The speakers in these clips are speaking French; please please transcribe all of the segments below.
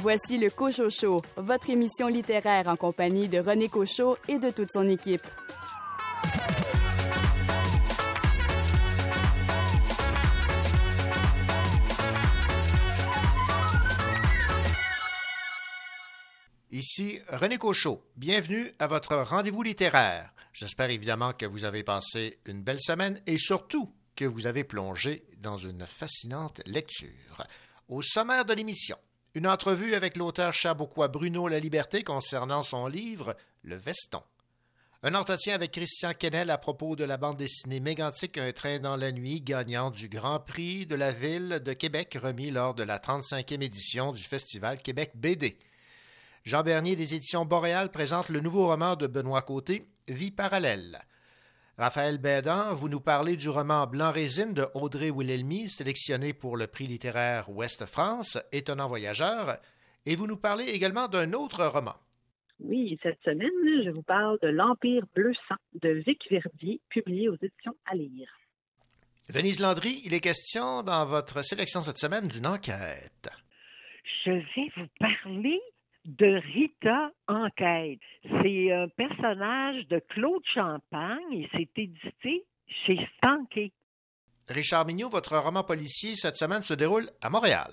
Voici le Cocho Show, votre émission littéraire en compagnie de René Cochot et de toute son équipe. Ici René Cochot. Bienvenue à votre rendez-vous littéraire. J'espère évidemment que vous avez passé une belle semaine et surtout que vous avez plongé dans une fascinante lecture. Au sommaire de l'émission, une entrevue avec l'auteur chabouquois Bruno La Liberté concernant son livre Le Veston. Un entretien avec Christian Kennel à propos de la bande dessinée mégantique Un train dans la nuit, gagnant du Grand Prix de la ville de Québec remis lors de la 35e édition du Festival Québec BD. Jean Bernier des éditions Boréal présente le nouveau roman de Benoît Côté, Vie parallèle. Raphaël Bédan, vous nous parlez du roman Blanc résine de Audrey Wilhelmy, sélectionné pour le prix littéraire Ouest France, Étonnant voyageur, et vous nous parlez également d'un autre roman. Oui, cette semaine, je vous parle de L'Empire bleu sang de Vic Verdier, publié aux éditions à lire. Venise Landry, il est question dans votre sélection cette semaine d'une enquête. Je vais vous parler de Rita Enquête. C'est un personnage de Claude Champagne et c'est édité chez Stanké. Richard Mignot, votre roman policier cette semaine se déroule à Montréal.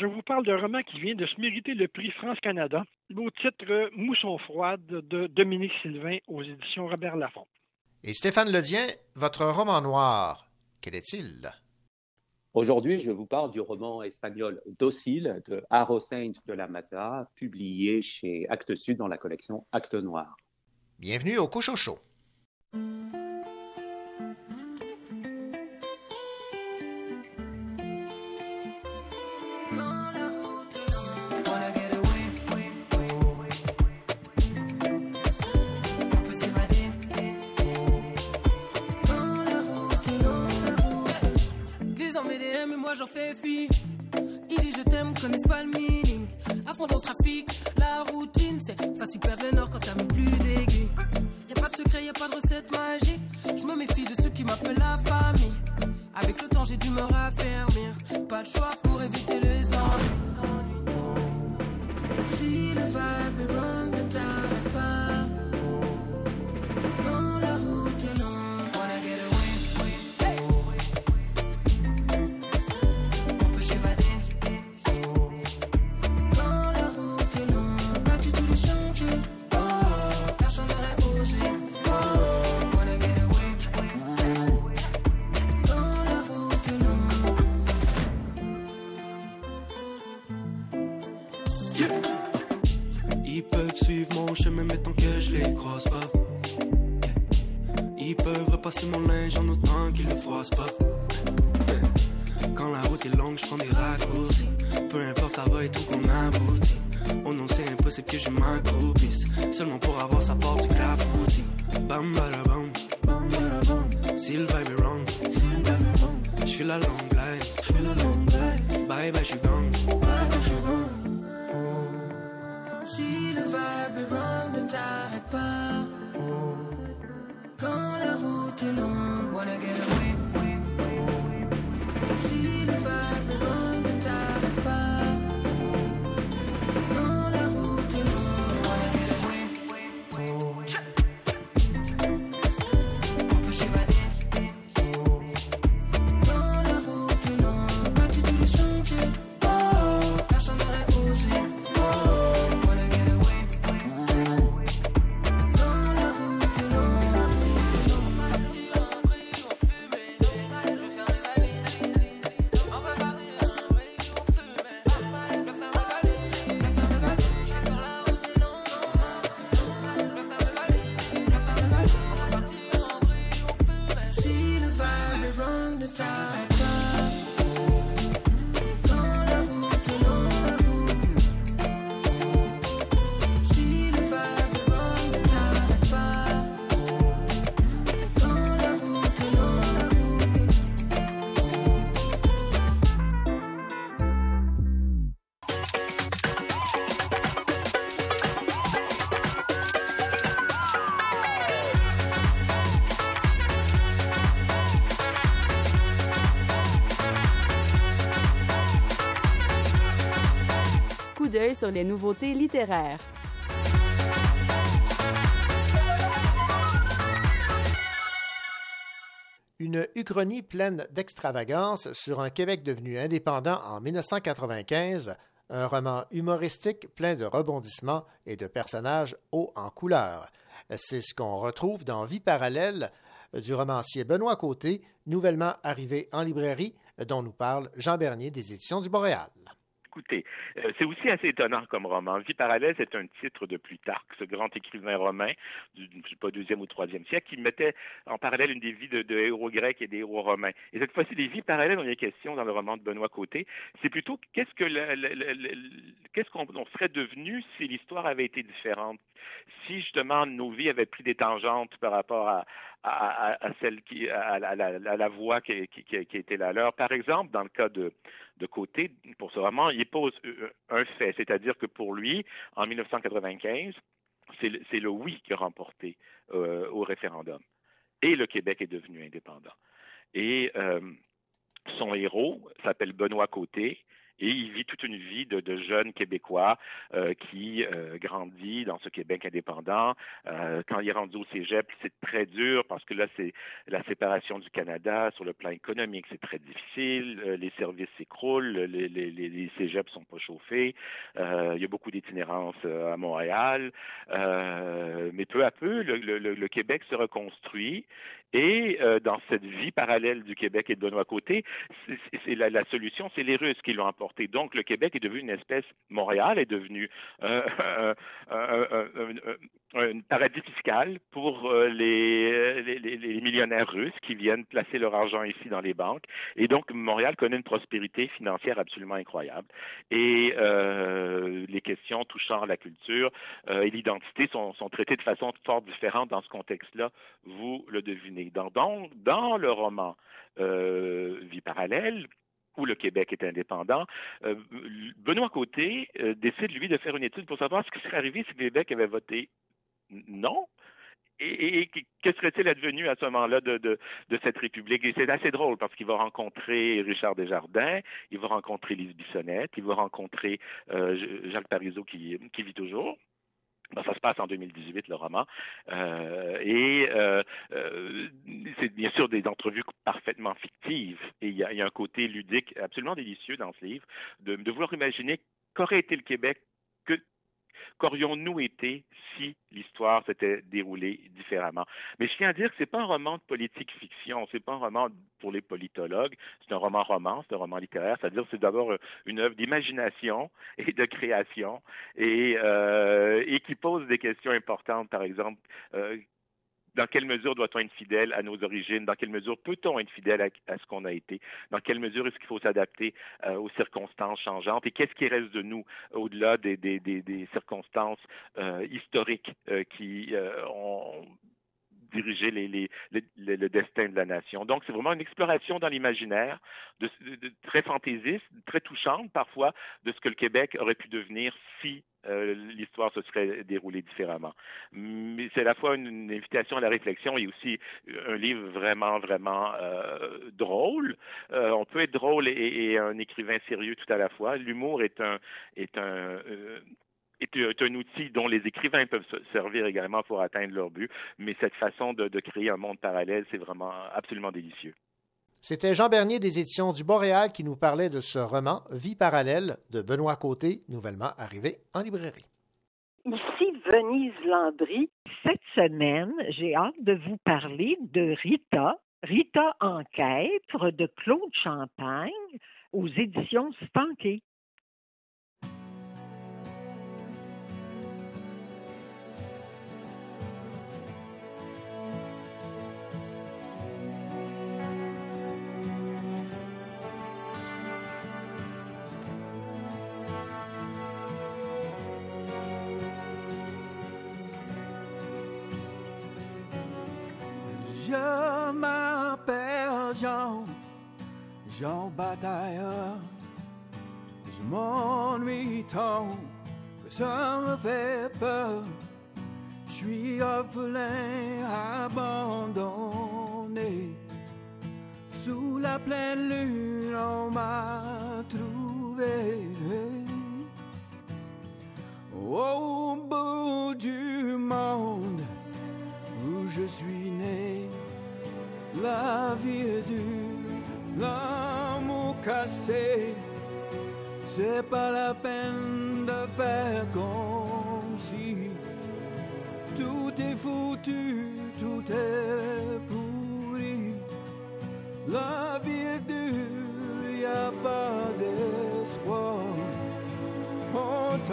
Je vous parle d'un roman qui vient de se mériter le prix France-Canada, au titre Mousson froide de Dominique Sylvain aux éditions Robert Laffont. Et Stéphane Ledien, votre roman noir, quel est-il? Aujourd'hui, je vous parle du roman espagnol Docile de Haro Sainz de la Maza, publié chez Actes Sud dans la collection Actes Noir. Bienvenue au Cochocho. J'en fais fi. Il dit je t'aime, connaissent pas le meaning? À fond dans le trafic, la routine, c'est facile perdre le nord quand t'as mis plus d'aiguilles. Y a pas de secret, y a pas de recette magique. Je me méfie de ceux qui m'appellent la famille. Avec le temps, j'ai dû me raffermir. Pas de choix pour éviter les ennuis. Si le vibe est wrong, repasser mon linge en autant qu'ils le froissent pas. Quand la route est longue, je prends des raccourcis. Peu importe, ça va et tout qu'on aboutit. Oh non, c'est impossible que je m'accroupisse. Seulement pour avoir sa part du graffiti. Bam, bam, bam, bam. Si le vibe est wrong, je suis la longue life. Je suis la longue life. Bye bye, je suis gone. Si wrong, ne t'arrête pas. Quand la route est longue, wanna get away. Si le vibe les nouveautés littéraires. Une uchronie pleine d'extravagance sur un Québec devenu indépendant en 1995, un roman humoristique plein de rebondissements et de personnages hauts en couleur. C'est ce qu'on retrouve dans Vie parallèle du romancier Benoît Côté, nouvellement arrivé en librairie, dont nous parle Jean Bernier des éditions du Boréal euh, c'est aussi assez étonnant comme roman. Vie parallèle, c'est un titre de Plutarque, ce grand écrivain romain du pas deuxième ou troisième siècle, qui mettait en parallèle une des vies de, héros grecs et des héros romains. Et cette fois-ci, les vies parallèles dont il est question dans le roman de Benoît Côté, c'est plutôt qu'est-ce que qu'est-ce qu'on serait devenu si l'histoire avait été différente, si justement nos vies avaient pris des tangentes par rapport à, celle qui, à, la voie qui, était la leur. Par exemple, dans le cas de, de Côté, pour ce roman, il pose euh, un fait, c'est-à-dire que pour lui, en 1995, c'est le, oui qui a remporté euh, au référendum. Et le Québec est devenu indépendant. Et euh, son héros s'appelle Benoît Côté et il vit toute une vie de, de jeune Québécois euh, qui euh, grandit dans ce Québec indépendant. Euh, quand il est rendu au cégep, c'est très dur parce que là, c'est la séparation du Canada sur le plan économique, c'est très difficile. Euh, les services s'écroulent, les, les, les cégeps sont pas chauffés. Euh, il y a beaucoup d'itinérance à Montréal. mais peu à peu, le, le, le Québec se reconstruit et euh, dans cette vie parallèle du Québec et de Benoît Côté, c'est la, la, solution, c'est les Russes qui l'ont emporté. Donc le Québec est devenu une espèce, Montréal est devenu un, un paradis fiscal pour euh, les, les, millionnaires russes qui viennent placer leur argent ici dans les banques. Et donc Montréal connaît une prospérité financière absolument incroyable. Et euh, les questions touchant la culture euh, et l'identité sont, sont traitées de façon fort différente dans ce contexte-là. Vous le devinez. Dans, dans, le roman euh, Vie parallèle, où le Québec est indépendant, euh, Benoît Côté euh, décide, lui, de faire une étude pour savoir ce qui serait arrivé si le Québec avait voté non. Et, que serait-il advenu à ce moment-là de, cette République? Et c'est assez drôle parce qu'il va rencontrer Richard Desjardins, il va rencontrer Lise Bissonnette, il va rencontrer Jacques Parizeau qui, qui vit toujours. Ben, ça se passe en 2018, le roman. Euh, et euh, euh, c'est bien sûr des entrevues parfaitement fictives. Et il y a, un côté ludique absolument délicieux dans ce livre, de, vouloir imaginer qu'aurait été le Québec, qu'aurions-nous été si l'histoire s'était déroulée différemment? Mais je tiens à dire que c'est pas un roman de politique fiction, c'est pas un roman pour les politologues, c'est un roman roman, c'est un roman littéraire, c'est-à-dire c'est d'abord une œuvre d'imagination et de création et, euh, et qui pose des questions importantes, par exemple, euh, dans quelle mesure doit-on être fidèle à nos origines? Dans quelle mesure peut-on être fidèle à, ce qu'on a été? Dans quelle mesure est-ce qu'il faut s'adapter euh, aux circonstances changeantes? Et qu'est-ce qui reste de nous au-delà des, circonstances euh, historiques euh, qui ont dirigé les, le destin de la nation? Donc, c'est vraiment une exploration dans l'imaginaire, très fantaisiste, très touchante parfois, de ce que le Québec aurait pu devenir si euh, l'histoire se serait déroulée différemment. Mais c'est à la fois une, invitation à la réflexion et aussi un livre vraiment, vraiment euh, drôle. Euh, on peut être drôle et, un écrivain sérieux tout à la fois. L'humour est un est un est, un outil dont les écrivains peuvent se servir également pour atteindre leur but, mais cette façon de créer un monde parallèle, c'est vraiment absolument délicieux. C'était Jean Bernier des éditions du Boréal qui nous parlait de ce roman Vie parallèle de Benoît Côté, nouvellement arrivé en librairie. Ici Venise Landry. Cette semaine, j'ai hâte de vous parler de Rita, Rita Enquête de Claude Champagne aux éditions Stanké. Jean Batailleur. Je m'ennuie tant que ça me fait peur. Je suis orphelin, abandonné. Sous la pleine lune, on m'a trouvé. Au bout du monde où je suis né, la vie est dure, l'amour cassé. C'est pas la peine de faire comme si tout est foutu, tout est pourri. La vie est dure, y a pas d'espoir. Quand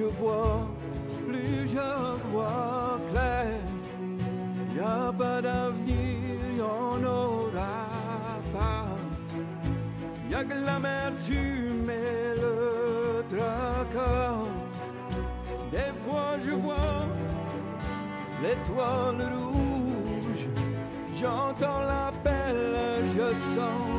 je bois, plus je vois clair. Y a pas d'avenir, y'en aura pas. Y a que l'amertume et le tracas. Des fois je vois l'étoile rouge, j'entends l'appel, je sens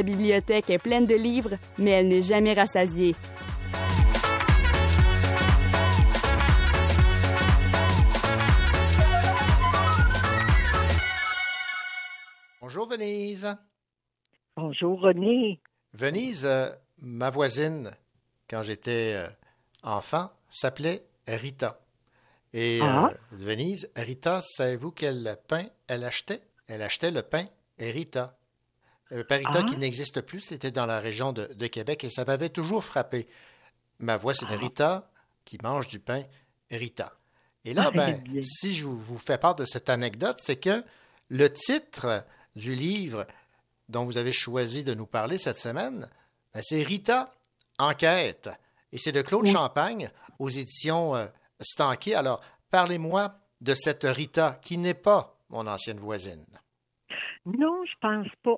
Sa bibliothèque est pleine de livres, mais elle n'est jamais rassasiée. Bonjour Venise. Bonjour René. Venise, euh, ma voisine, quand j'étais euh, enfant, s'appelait Rita. Et Ah. euh, Venise, Rita, savez-vous quel pain elle achetait? Elle achetait le pain Rita. Le pain Rita Ah. qui n'existe plus, c'était dans la région de, de Québec et ça m'avait toujours frappé. Ma voix, c'est Ah. Rita qui mange du pain Rita. Et là, Ah, ben, si je vous, vous fais part de cette anecdote, c'est que le titre du livre dont vous avez choisi de nous parler cette semaine, ben, c'est Rita Enquête. Et c'est de Claude Oui. Champagne aux éditions euh, Stanquet. Alors, parlez-moi de cette Rita qui n'est pas mon ancienne voisine. Non, je pense pas.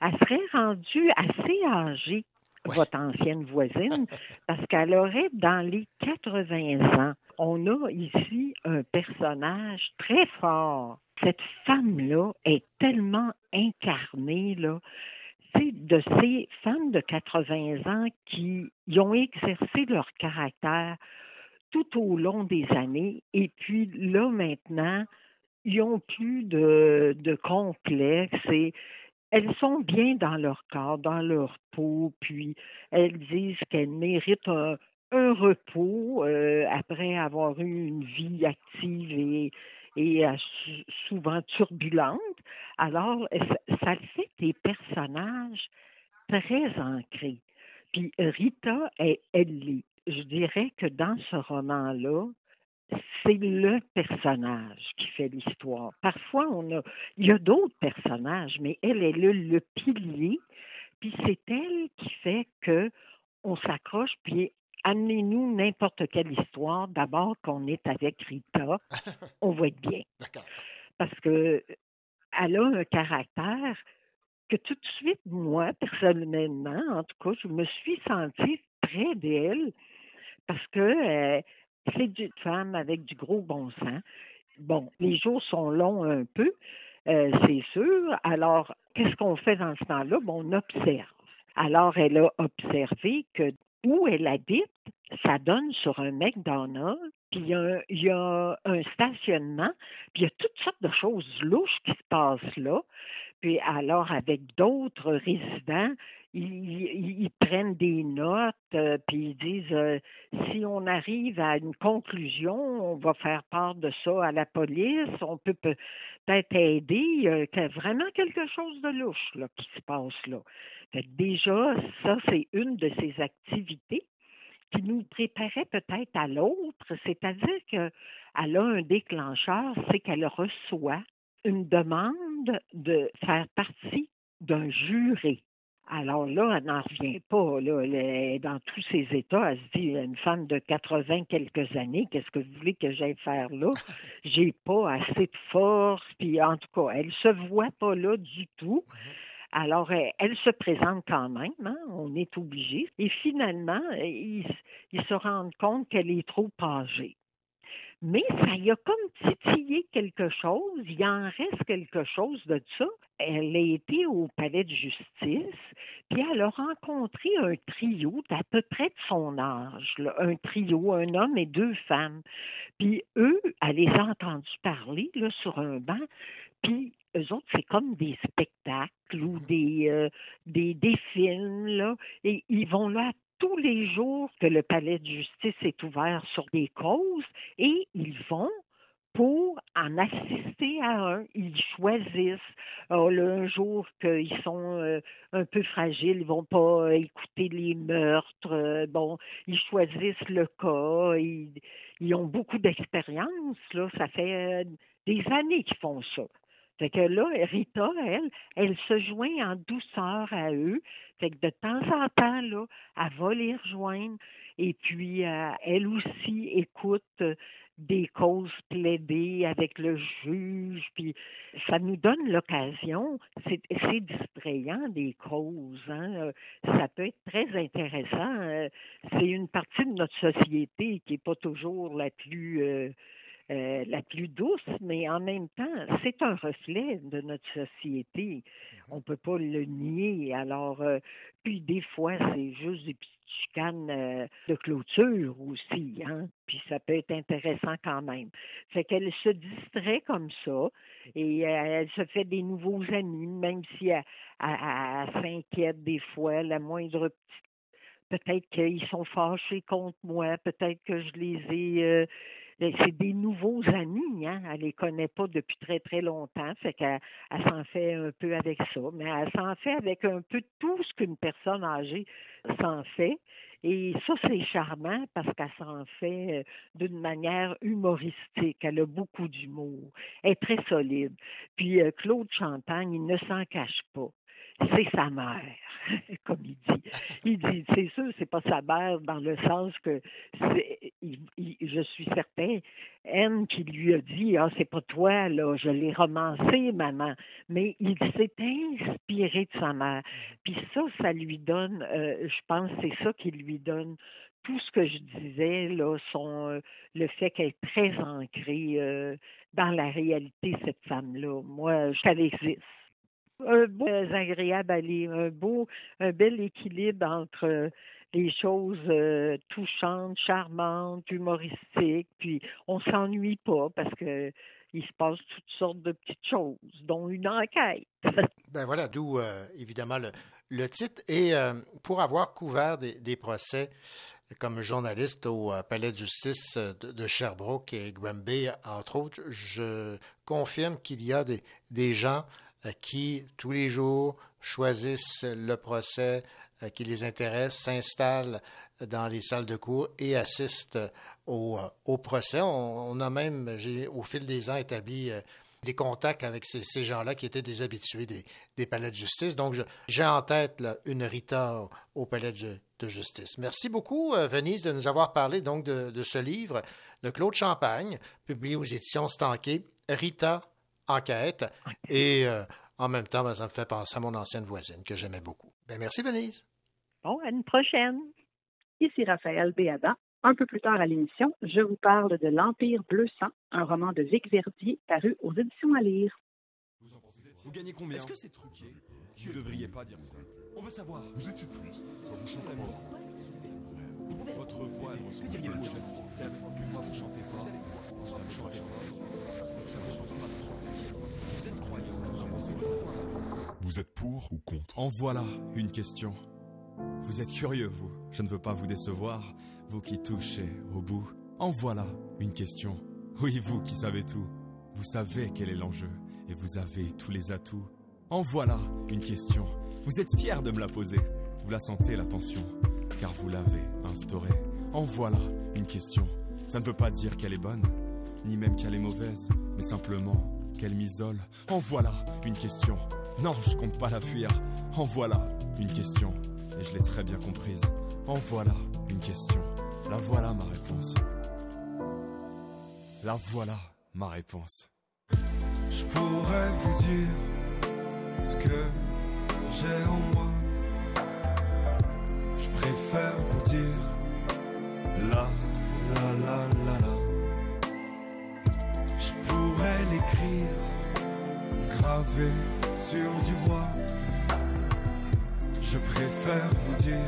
Elle serait rendue assez âgée, Ouais. votre ancienne voisine, parce qu'elle aurait dans les 80 ans. on a ici un personnage très fort. Cette femme-là est tellement incarnée, là. C'est de ces femmes de 80 ans qui y ont exercé leur caractère tout au long des années. Et puis là, maintenant, ils ont plus de, de complexe et elles sont bien dans leur corps, dans leur peau, puis elles disent qu'elles méritent un, repos euh, après avoir eu une vie active et, euh, sou- souvent turbulente. Alors, ça, ça fait des personnages très ancrés. Puis Rita, elle, elle. Je dirais que dans ce roman-là, c'est le personnage qui fait l'histoire. Parfois, on a, il y a d'autres personnages, mais elle est le, le pilier. Puis c'est elle qui fait que on s'accroche. Puis amenez-nous n'importe quelle histoire. D'abord qu'on est avec Rita, on va être bien. Parce que elle a un caractère que tout de suite, moi, personnellement, en tout cas, je me suis sentie près d'elle parce que euh, c'est une femme avec du gros bon sens. Bon, les jours sont longs un peu, euh, c'est sûr. Alors, qu'est-ce qu'on fait dans ce temps-là? Bon, on observe. Alors, elle a observé que où elle habite, ça donne sur un McDonald's, puis il y, a un, il y a un stationnement, puis il y a toutes sortes de choses louches qui se passent là. Puis alors, avec d'autres résidents, ils, prennent des notes, euh, puis ils disent euh, si on arrive à une conclusion, on va faire part de ça à la police, on peut peut- peut-être aider. Il y a vraiment quelque chose de louche là, qui se passe là. Déjà, ça, c'est une de ces activités qui nous préparait peut-être à l'autre, c'est-à-dire qu'elle a un déclencheur, c'est qu'elle reçoit une demande de faire partie d'un jury. Alors là, elle n'en revient pas. Là. Elle est dans tous ses états. Elle se dit, une femme de 80 quelques années, qu'est-ce que vous voulez que j'aille faire là? J'ai pas assez de force. Puis en tout cas, elle se voit pas là du tout. Alors, elle, elle se présente quand même, hein, on est obligé. Et finalement, ils, ils se rendent compte qu'elle est trop âgée. Mais ça y a comme titillé quelque chose, il en reste quelque chose de ça. Elle a été au palais de justice, puis elle a rencontré un trio d'à peu près de son âge, là, un trio, un homme et deux femmes. Puis eux, elle les a entendus parler là, sur un banc, puis eux autres, c'est comme des spectacles ou des, euh, des, des films, là, et ils vont là tous les jours que le palais de justice est ouvert sur des causes et ils vont pour en assister à un. Ils choisissent. Là, un jour qu'ils sont euh, un peu fragiles, ils vont pas euh, écouter les meurtres. euh, bon, ils choisissent le cas. Ils, ils ont beaucoup d'expérience. Ça fait des années qu'ils font ça. Fait que là, Rita, elle, elle se joint en douceur à eux. Fait que de temps en temps, là, elle va les rejoindre. Et puis, euh, elle aussi écoute euh, des causes plaidées avec le juge. Puis, ça nous donne l'occasion. C'est distrayant, des causes. Hein? Euh, Ça peut être très intéressant. Euh, C'est une partie de notre société qui n'est pas toujours la plus... euh, la plus douce, mais en même temps, c'est un reflet de notre société. On ne peut pas le nier. Alors, euh, puis des fois, c'est juste des petites chicanes euh, de clôture aussi, hein? Puis ça peut être intéressant quand même. Fait qu'elle se distrait comme ça et elle se fait des nouveaux amis, même si elle, elle- elle s'inquiète des fois, la moindre petite peut-être qu'ils sont fâchés contre moi, peut-être que je les ai. euh, c'est des nouveaux amis, hein. Elle les connaît pas depuis très très longtemps, fait qu'elle elle s'en fait un peu avec ça, mais elle s'en fait avec un peu tout ce qu'une personne âgée s'en fait. Et ça, c'est charmant parce qu'elle s'en fait euh, d'une manière humoristique. Elle a beaucoup d'humour. Elle est très solide. Puis euh, Claude Champagne, il ne s'en cache pas. C'est sa mère, comme il dit. Il dit, c'est sûr, c'est pas sa mère dans le sens que c'est- je suis certain, Anne qui lui a dit, ah, c'est pas toi, là, je l'ai romancé, maman. Mais il s'est inspiré de sa mère. Puis ça, ça lui donne, euh, je pense, c'est ça qui lui donne tout ce que je disais, là, sont euh, le fait qu'elle est très ancrée euh, dans la réalité, cette femme-là. Moi, je- elle existe. Un beau, agréable à lire, un beau, un bel équilibre entre les choses euh, touchantes, charmantes, humoristiques, puis on s'ennuie pas parce que il se passe toutes sortes de petites choses, dont une enquête. Ben voilà, d'où euh, évidemment le, le titre. Et euh, pour avoir couvert des, des procès comme journaliste au Palais de justice de, Sherbrooke et Granby, entre autres, je confirme qu'il y a des, des gens qui, tous les jours, choisissent le procès qui les intéresse, s'installent dans les salles de cours et assistent euh, au, euh, au procès. On, on a même, j'ai au fil des ans établi euh, les contacts avec ces, ces gens-là qui étaient des habitués des, des palais de justice. Donc, j'ai en tête là, une Rita au, au palais de, de justice. Merci beaucoup, euh, Venise, de nous avoir parlé donc de, de ce livre de Claude Champagne, publié aux éditions Stanquet, Rita Enquête. Et euh, en même temps, ben, ça me fait penser à mon ancienne voisine que j'aimais beaucoup. Ben, merci, Venise. Bon, à une prochaine. Ici Raphaël Béada. Un peu plus tard à l'émission, je vous parle de L'Empire bleu sang, un roman de Vic Verdier paru aux éditions à lire. Vous gagnez combien? Est-ce que c'est truqué? Vous devriez pas dire ça. On veut savoir. Vous étiez triste. Ça vous chante pas. Votre voix, elle ressemble. Que diriez-vous aux jeunes Que moi, vous chantez pas. Vous savez chanter pas. Vous savez chanter pas. Vous êtes croyant. Vous en pensez quoi? Vous êtes pour ou contre? En voilà une question. Vous êtes curieux, vous. Je ne veux pas vous décevoir, vous qui touchez au bout. En voilà une question. Oui, vous qui savez tout. Vous savez quel est l'enjeu et vous avez tous les atouts. En voilà une question. Vous êtes fier de me la poser. Vous la sentez, la tension, car vous l'avez instaurée. En voilà une question. Ça ne veut pas dire qu'elle est bonne, ni même qu'elle est mauvaise, mais simplement qu'elle m'isole. En voilà une question. Non, je compte pas la fuir. En voilà une question. Et je l'ai très bien comprise. En voilà une question. La voilà ma réponse. La voilà ma réponse. Je pourrais vous dire ce que j'ai en moi. Je préfère vous dire la la la la la. Je pourrais l'écrire, gravé sur du bois. Je préfère vous dire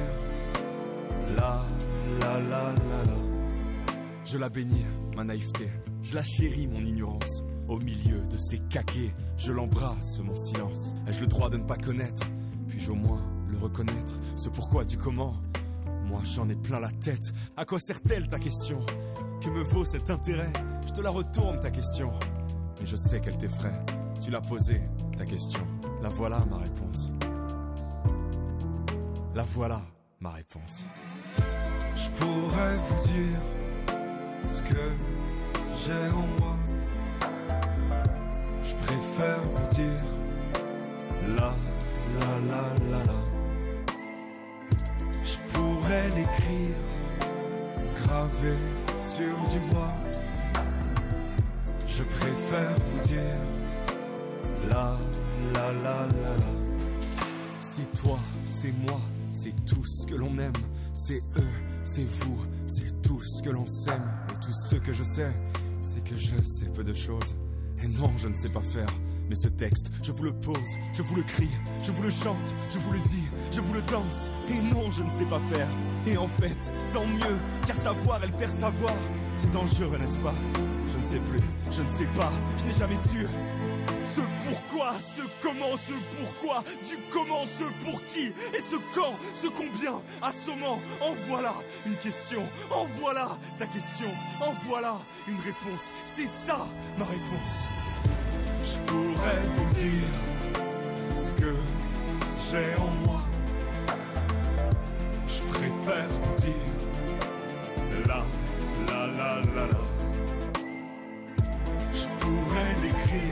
la la la la la. Je la bénis, ma naïveté. Je la chéris, mon ignorance. Au milieu de ces caquets, je l'embrasse, mon silence. Ai-je le droit de ne pas connaître? Puis-je au moins le reconnaître? Ce pourquoi du comment? Moi j'en ai plein la tête. À quoi sert-elle ta question? Que me vaut cet intérêt? Je te la retourne ta question. Mais je sais qu'elle t'effraie. Tu l'as posée, ta question. La voilà ma réponse. La voilà ma réponse. Je pourrais vous dire ce que j'ai en moi. Je préfère vous dire la la la la la. Je pourrais l'écrire, gravé sur du bois. Je préfère vous dire la la la la la. C'est toi, c'est moi, c'est tout ce que l'on aime. C'est eux, c'est vous, c'est tout ce que l'on s'aime. Et tout ce que je sais, c'est que je sais peu de choses. Et non, je ne sais pas faire. Mais ce texte, je vous le pose, je vous le crie, je vous le chante, je vous le dis, je vous le danse. Et non, je ne sais pas faire. Et en fait, tant mieux, car savoir, elle perd savoir. C'est dangereux, n'est-ce pas? Je ne sais plus, je ne sais pas, je n'ai jamais su. Ce pourquoi, ce comment, ce pourquoi, du comment, ce pour qui, et ce quand, ce combien, assommant, en voilà une question, en voilà ta question, en voilà une réponse, c'est ça ma réponse. Je pourrais vous dire ce que j'ai en moi. Je préfère vous dire la la la la la. Je pourrais l'écrire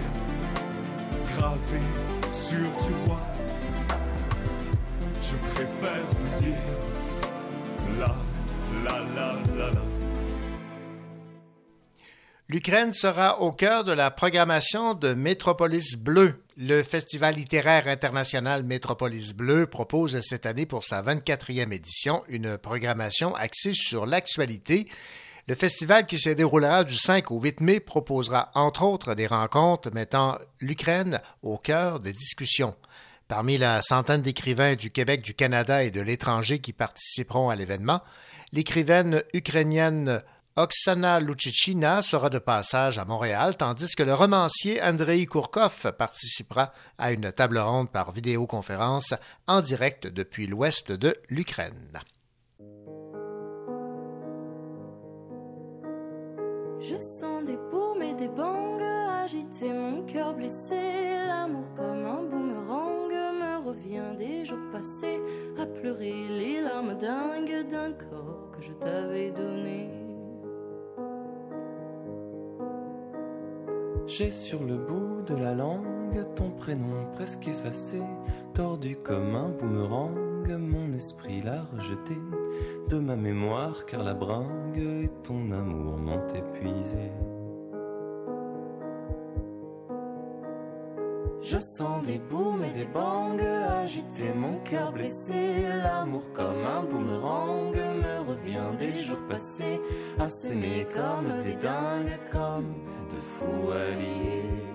L'Ukraine sera au cœur de la programmation de Métropolis Bleu, Le Festival littéraire international Métropolis Bleu propose cette année pour sa 24e édition une programmation axée sur l'actualité. Le festival qui se déroulera du 5 au 8 mai proposera entre autres des rencontres mettant l'Ukraine au cœur des discussions. Parmi la centaine d'écrivains du Québec, du Canada et de l'étranger qui participeront à l'événement, l'écrivaine ukrainienne Oksana Luchichina sera de passage à Montréal, tandis que le romancier Andrei Kourkov participera à une table ronde par vidéoconférence en direct depuis l'ouest de l'Ukraine. Je sens des paumes et des bangs agiter mon cœur blessé. L'amour comme un boomerang me revient des jours passés à pleurer les larmes dingues d'un corps que je t'avais donné. J'ai sur le bout de la langue ton prénom presque effacé, tordu comme un boomerang, mon esprit l'a rejeté de ma mémoire car la bringue et ton amour m'ont épuisé. Je sens des booms et des bangs agiter mon cœur blessé. L'amour comme un boomerang me revient des jours passés à s'aimer comme des dingues, comme de fous alliés.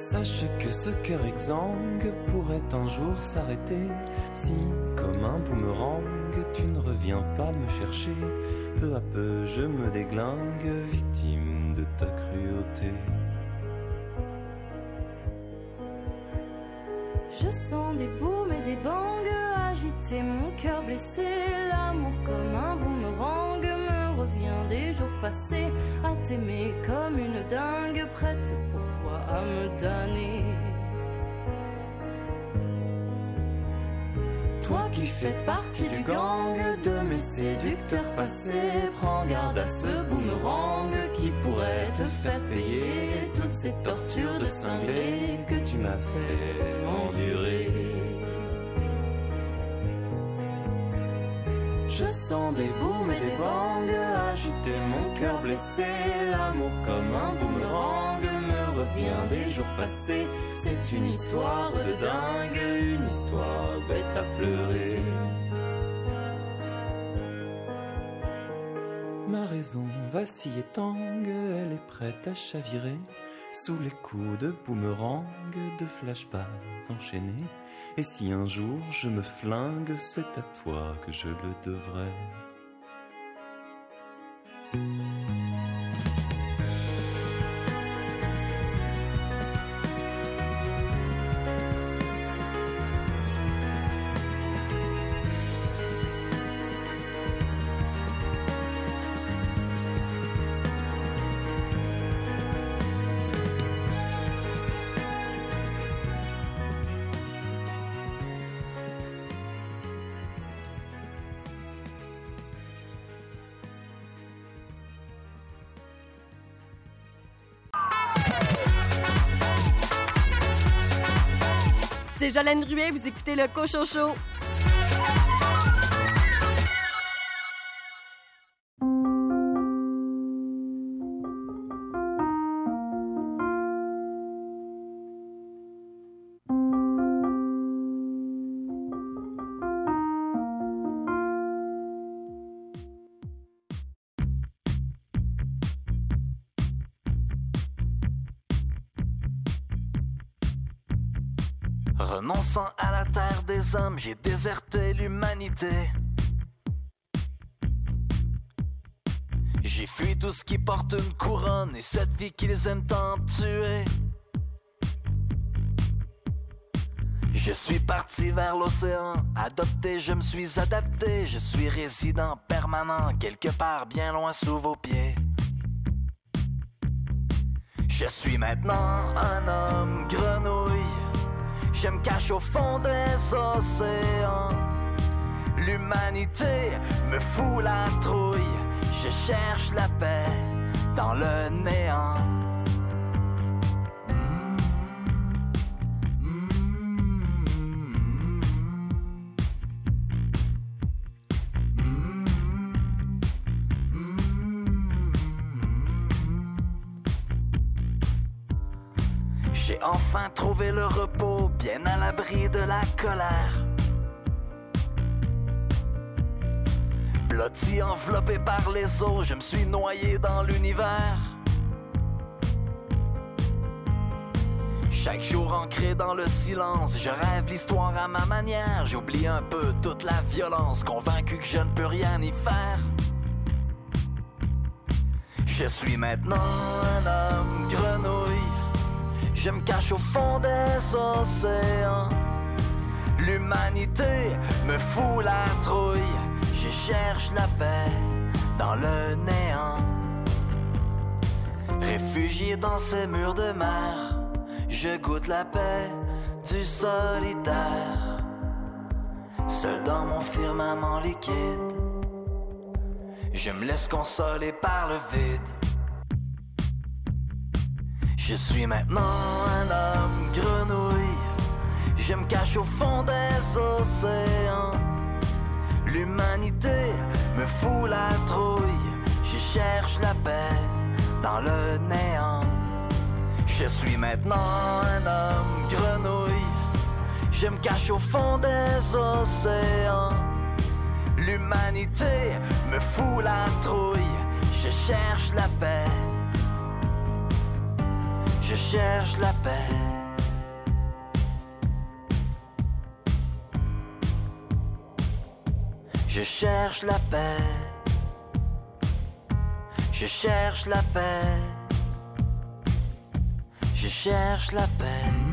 Sache que ce cœur exsangue pourrait un jour s'arrêter si, comme un boomerang, tu ne reviens pas me chercher. Peu à peu, je me déglingue, victime de ta cruauté. Je sens des booms et des bangs agiter mon cœur blessé. L'amour comme un boomerang me revient des jours passés à t'aimer comme une dingue prête pour toi à me damner. Toi qui fais partie du gang de mes séducteurs passés, prends garde à ce boomerang qui pourrait te faire payer toutes ces tortures de cinglé que tu m'as fait endurer. Je sens des booms et des bangs agiter mon cœur blessé. L'amour comme un boomerang me revient des jours passés. C'est une histoire de dingue, une histoire bête à pleurer. Ma raison vacille et tangue, elle est prête à chavirer sous les coups de boomerang, de flashback enchaînés. Et si un jour je me flingue, c'est à toi que je le devrais. C'est Jolène Ruet, vous écoutez le Cochon j'ai déserté l'humanité. J'ai fui tout ce qui porte une couronne et cette vie qu'ils aiment tant tuer. Je suis parti vers l'océan, adopté, je me suis adapté, je suis résident permanent, quelque part bien loin sous vos pieds. Je suis maintenant un homme grenouille. Je me cache au fond des océans. L'humanité me fout la trouille. Je cherche la paix dans le néant. J'ai enfin trouvé le repos, bien à l'abri de la colère. Blotti enveloppé par les eaux, je me suis noyé dans l'univers. Chaque jour ancré dans le silence, je rêve l'histoire à ma manière. J'oublie un peu toute la violence, convaincu que je ne peux rien y faire. Je suis maintenant un homme grenouille. Je me cache au fond des océans. L'humanité me fout la trouille. Je cherche la paix dans le néant. Réfugié dans ces murs de mer, je goûte la paix du solitaire. Seul dans mon firmament liquide, je me laisse consoler par le vide. Je suis maintenant un homme grenouille. Je me cache au fond des océans. L'humanité me fout la trouille. Je cherche la paix dans le néant. Je suis maintenant un homme grenouille. Je me cache au fond des océans. L'humanité me fout la trouille. Je cherche la paix. Je cherche la paix. Je cherche la paix. Je cherche la paix. Je cherche la paix.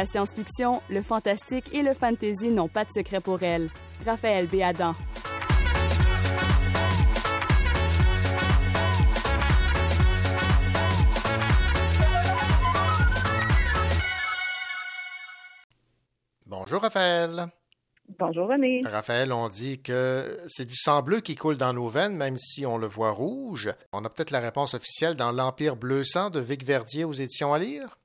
La science-fiction, le fantastique et le fantasy n'ont pas de secret pour elle. Raphaël Béadan. Bonjour Raphaël. Bonjour René. Raphaël, on dit que c'est du sang bleu qui coule dans nos veines, même si on le voit rouge. On a peut-être la réponse officielle dans L'Empire bleu sang de Vic Verdier aux éditions à lire?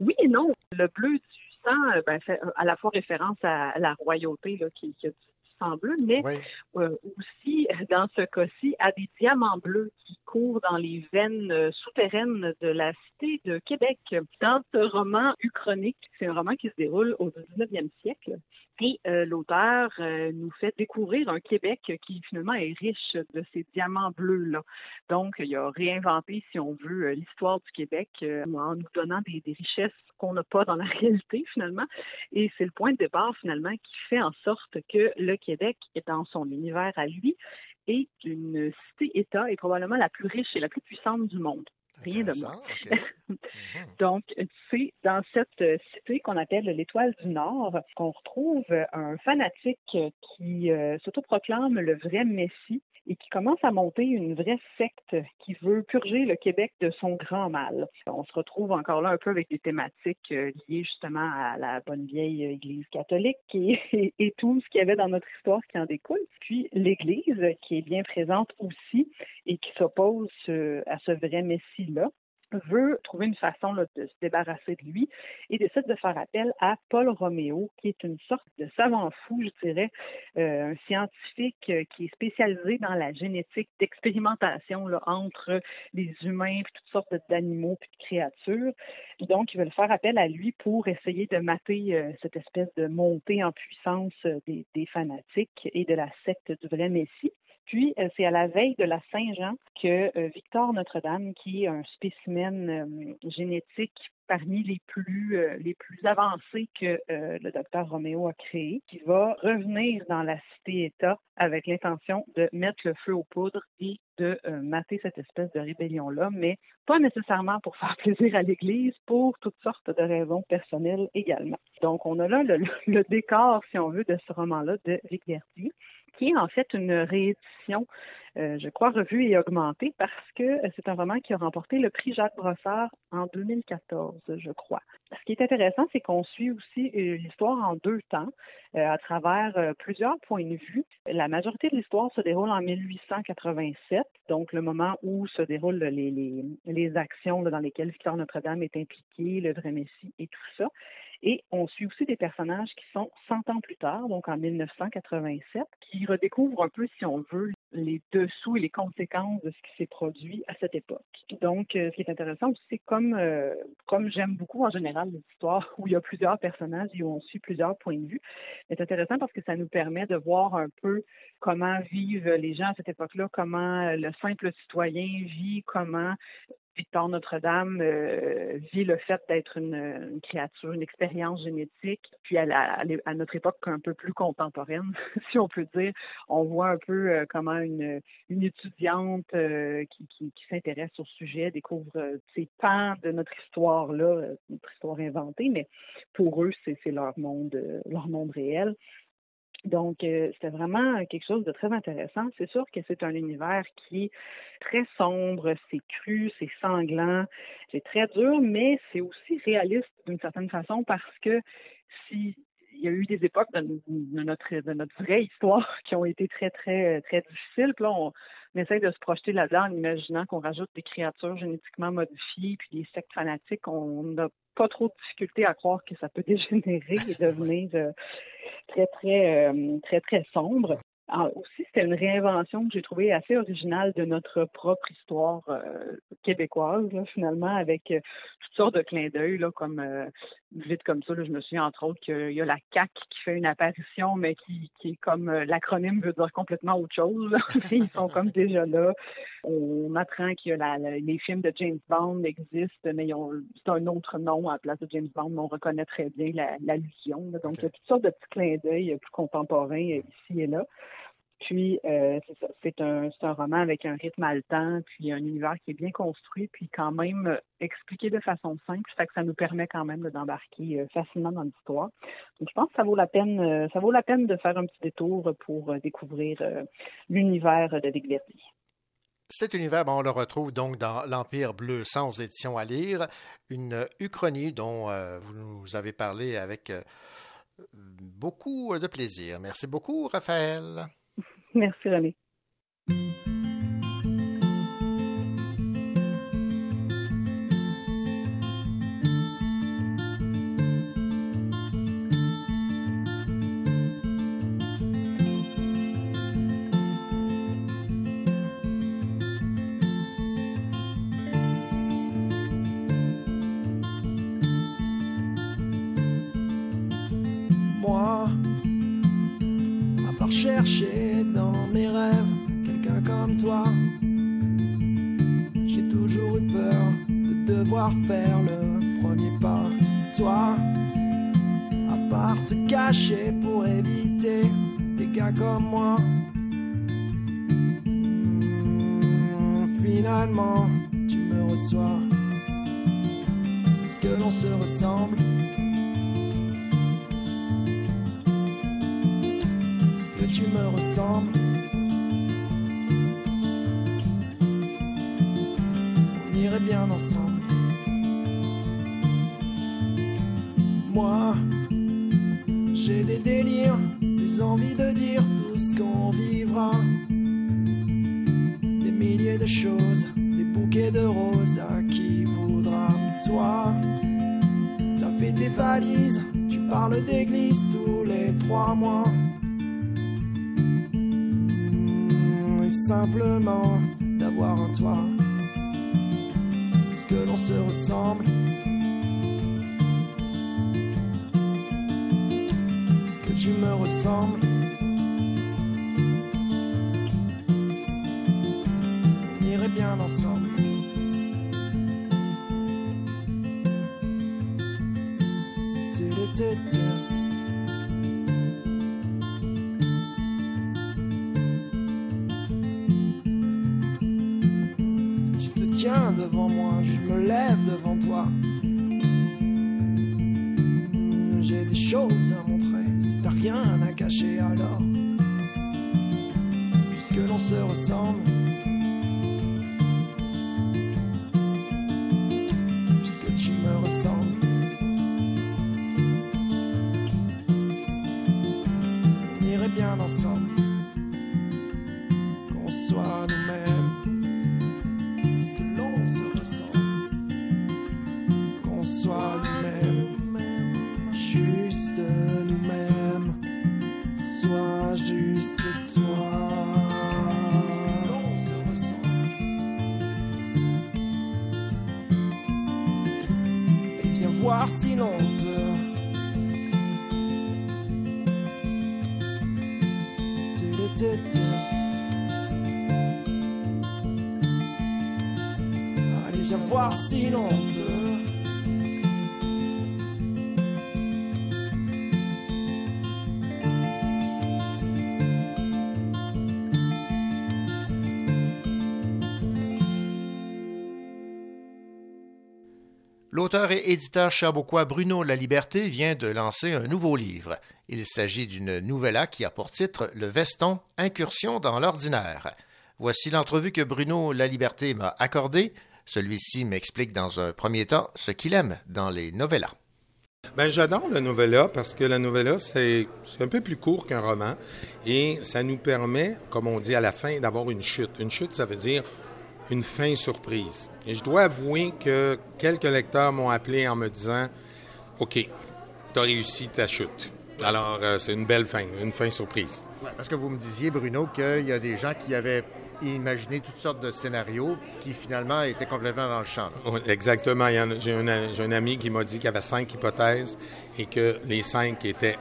Oui et non. Le bleu du sang euh, ben, fait à la fois référence à la royauté là, qui, qui a du sang bleu, mais Oui. euh, aussi, dans ce cas-ci, à des diamants bleus qui courent dans les veines euh, souterraines de la cité de Québec. Dans ce roman uchronique, c'est un roman qui se déroule au 19e siècle. Et euh, l'auteur euh, nous fait découvrir un Québec qui finalement est riche de ces diamants bleus-là. Donc, il a réinventé, si on veut, euh, l'histoire du Québec en nous donnant des, des richesses qu'on n'a pas dans la réalité finalement. Et c'est le point de départ finalement qui fait en sorte que le Québec est dans son univers à lui est une cité-État et probablement la plus riche et la plus puissante du monde. Rien de moins. Donc, c'est dans cette cité qu'on appelle l'Étoile du Nord qu'on retrouve un fanatique qui euh, s'autoproclame le vrai Messie et qui commence à monter une vraie secte qui veut purger le Québec de son grand mal. On se retrouve encore là un peu avec des thématiques euh, liées justement à la bonne vieille Église catholique et, tout ce qu'il y avait dans notre histoire qui en découle. Puis l'Église qui est bien présente aussi et qui s'oppose euh, à ce vrai Messie-là veut trouver une façon là, de se débarrasser de lui et décide de faire appel à Paul Roméo, qui est une sorte de savant fou, je dirais, euh, un scientifique euh, qui est spécialisé dans la génétique d'expérimentation entre les humains, puis toutes sortes d'animaux, puis de créatures. Donc, ils veulent faire appel à lui pour essayer de mater euh, cette espèce de montée en puissance euh, des, des fanatiques et de la secte du vrai Messie. Puis, euh, c'est à la veille de la Saint-Jean que euh, Victor Notre-Dame, qui est un spécimen euh, génétique parmi les plus les plus avancés que le docteur Roméo a créé, qui va revenir dans la cité-État avec l'intention de mettre le feu aux poudres et de mater cette espèce de rébellion-là, mais pas nécessairement pour faire plaisir à l'Église, pour toutes sortes de raisons personnelles également. Donc, on a là le, décor, si on veut, de ce roman-là de Rick Verdier qui est en fait une réédition euh, je crois, revue et augmentée parce que euh, c'est un roman qui a remporté le prix Jacques Brossard en 2014, je crois. Ce qui est intéressant, c'est qu'on suit aussi euh, l'histoire en deux temps, à travers plusieurs points de vue. La majorité de l'histoire se déroule en 1887, donc le moment où se déroulent les, actions dans lesquelles Victor Notre-Dame est impliqué, le vrai Messie et tout ça. Et on suit aussi des personnages qui sont 100 ans plus tard, donc en 1987, qui redécouvrent un peu, si on veut, les dessous et les conséquences de ce qui s'est produit à cette époque. Donc, euh, ce qui est intéressant aussi, c'est comme, euh, comme j'aime beaucoup en général les histoires où il y a plusieurs personnages et où on suit plusieurs points de vue, c'est intéressant parce que ça nous permet de voir un peu comment vivent les gens à cette époque-là, comment le simple citoyen vit, comment Victor Notre-Dame euh, vit le fait d'être une, créature, une expérience génétique, puis à, à, notre époque un peu plus contemporaine, si on peut dire, on voit un peu euh, comment une, étudiante euh, qui, qui, s'intéresse au sujet découvre ces pans de notre histoire là, notre histoire inventée, mais pour eux c'est leur monde, leur monde réel. Donc, euh, c'était vraiment quelque chose de très intéressant. C'est sûr que c'est un univers qui est très sombre, c'est cru, c'est sanglant, c'est très dur, mais c'est aussi réaliste d'une certaine façon parce que si il y a eu des époques de, notre de notre vraie histoire qui ont été très très très difficiles. Puis là, on, on essaie de se projeter là-dedans en imaginant qu'on rajoute des créatures génétiquement modifiées puis des sectes fanatiques. On n'a pas trop de difficulté à croire que ça peut dégénérer et devenir euh, très, très, euh, très, très sombre. Ah, aussi, c'était une réinvention que j'ai trouvée assez originale de notre propre histoire euh, québécoise, finalement, avec euh, toutes sortes de clins d'œil, comme euh, vite comme ça, je me souviens entre autres qu'il y a la CAC qui fait une apparition, mais qui, qui est comme l'acronyme veut dire complètement autre chose. Ils sont comme déjà là. On apprend que les films de James Bond existent, mais c'est un autre nom à la place de James Bond, mais on reconnaît très bien l'allusion. Donc, il y a toutes sortes de petits clins d'œil plus contemporains ici et là. Puis, euh, c'est un, roman avec un rythme haletant, puis un univers qui est bien construit, puis quand même euh, expliqué de façon simple, que ça nous permet quand même d'embarquer euh, facilement dans l'histoire. Donc, je pense que ça vaut la peine, ça vaut la peine de faire un petit détour pour découvrir l'univers de Dick Cet univers, on le retrouve donc dans L'Empire bleu sans édition à lire, une uchronie dont vous nous avez parlé avec beaucoup de plaisir. Merci beaucoup, Raphaël. Merci René. Mois. Et simplement d'avoir un toit que l'on se ressemble. Est-ce que tu me ressembles L'auteur et éditeur cherbourgois Bruno Laliberté vient de lancer un nouveau livre. Il s'agit d'une novella qui a pour titre Le Veston, Incursion dans l'ordinaire. Voici l'entrevue que Bruno Laliberté m'a accordée. Celui-ci m'explique dans un premier temps ce qu'il aime dans les novellas. Ben, j'adore la novella parce que la novella, c'est c'est un peu plus court qu'un roman et ça nous permet, comme on dit à la fin, d'avoir une chute. Une chute, ça veut dire une fin surprise. Et je dois avouer que quelques lecteurs m'ont appelé en me disant OK, tu as réussi ta chute. Alors, euh, c'est une belle fin, une fin surprise. Ouais, parce que vous me disiez, Bruno, qu'il y a des gens qui avaient imaginé toutes sortes de scénarios qui finalement étaient complètement dans le champ. Oui, exactement. Un, j'ai un ami qui m'a dit qu'il y avait cinq hypothèses et que les cinq étaient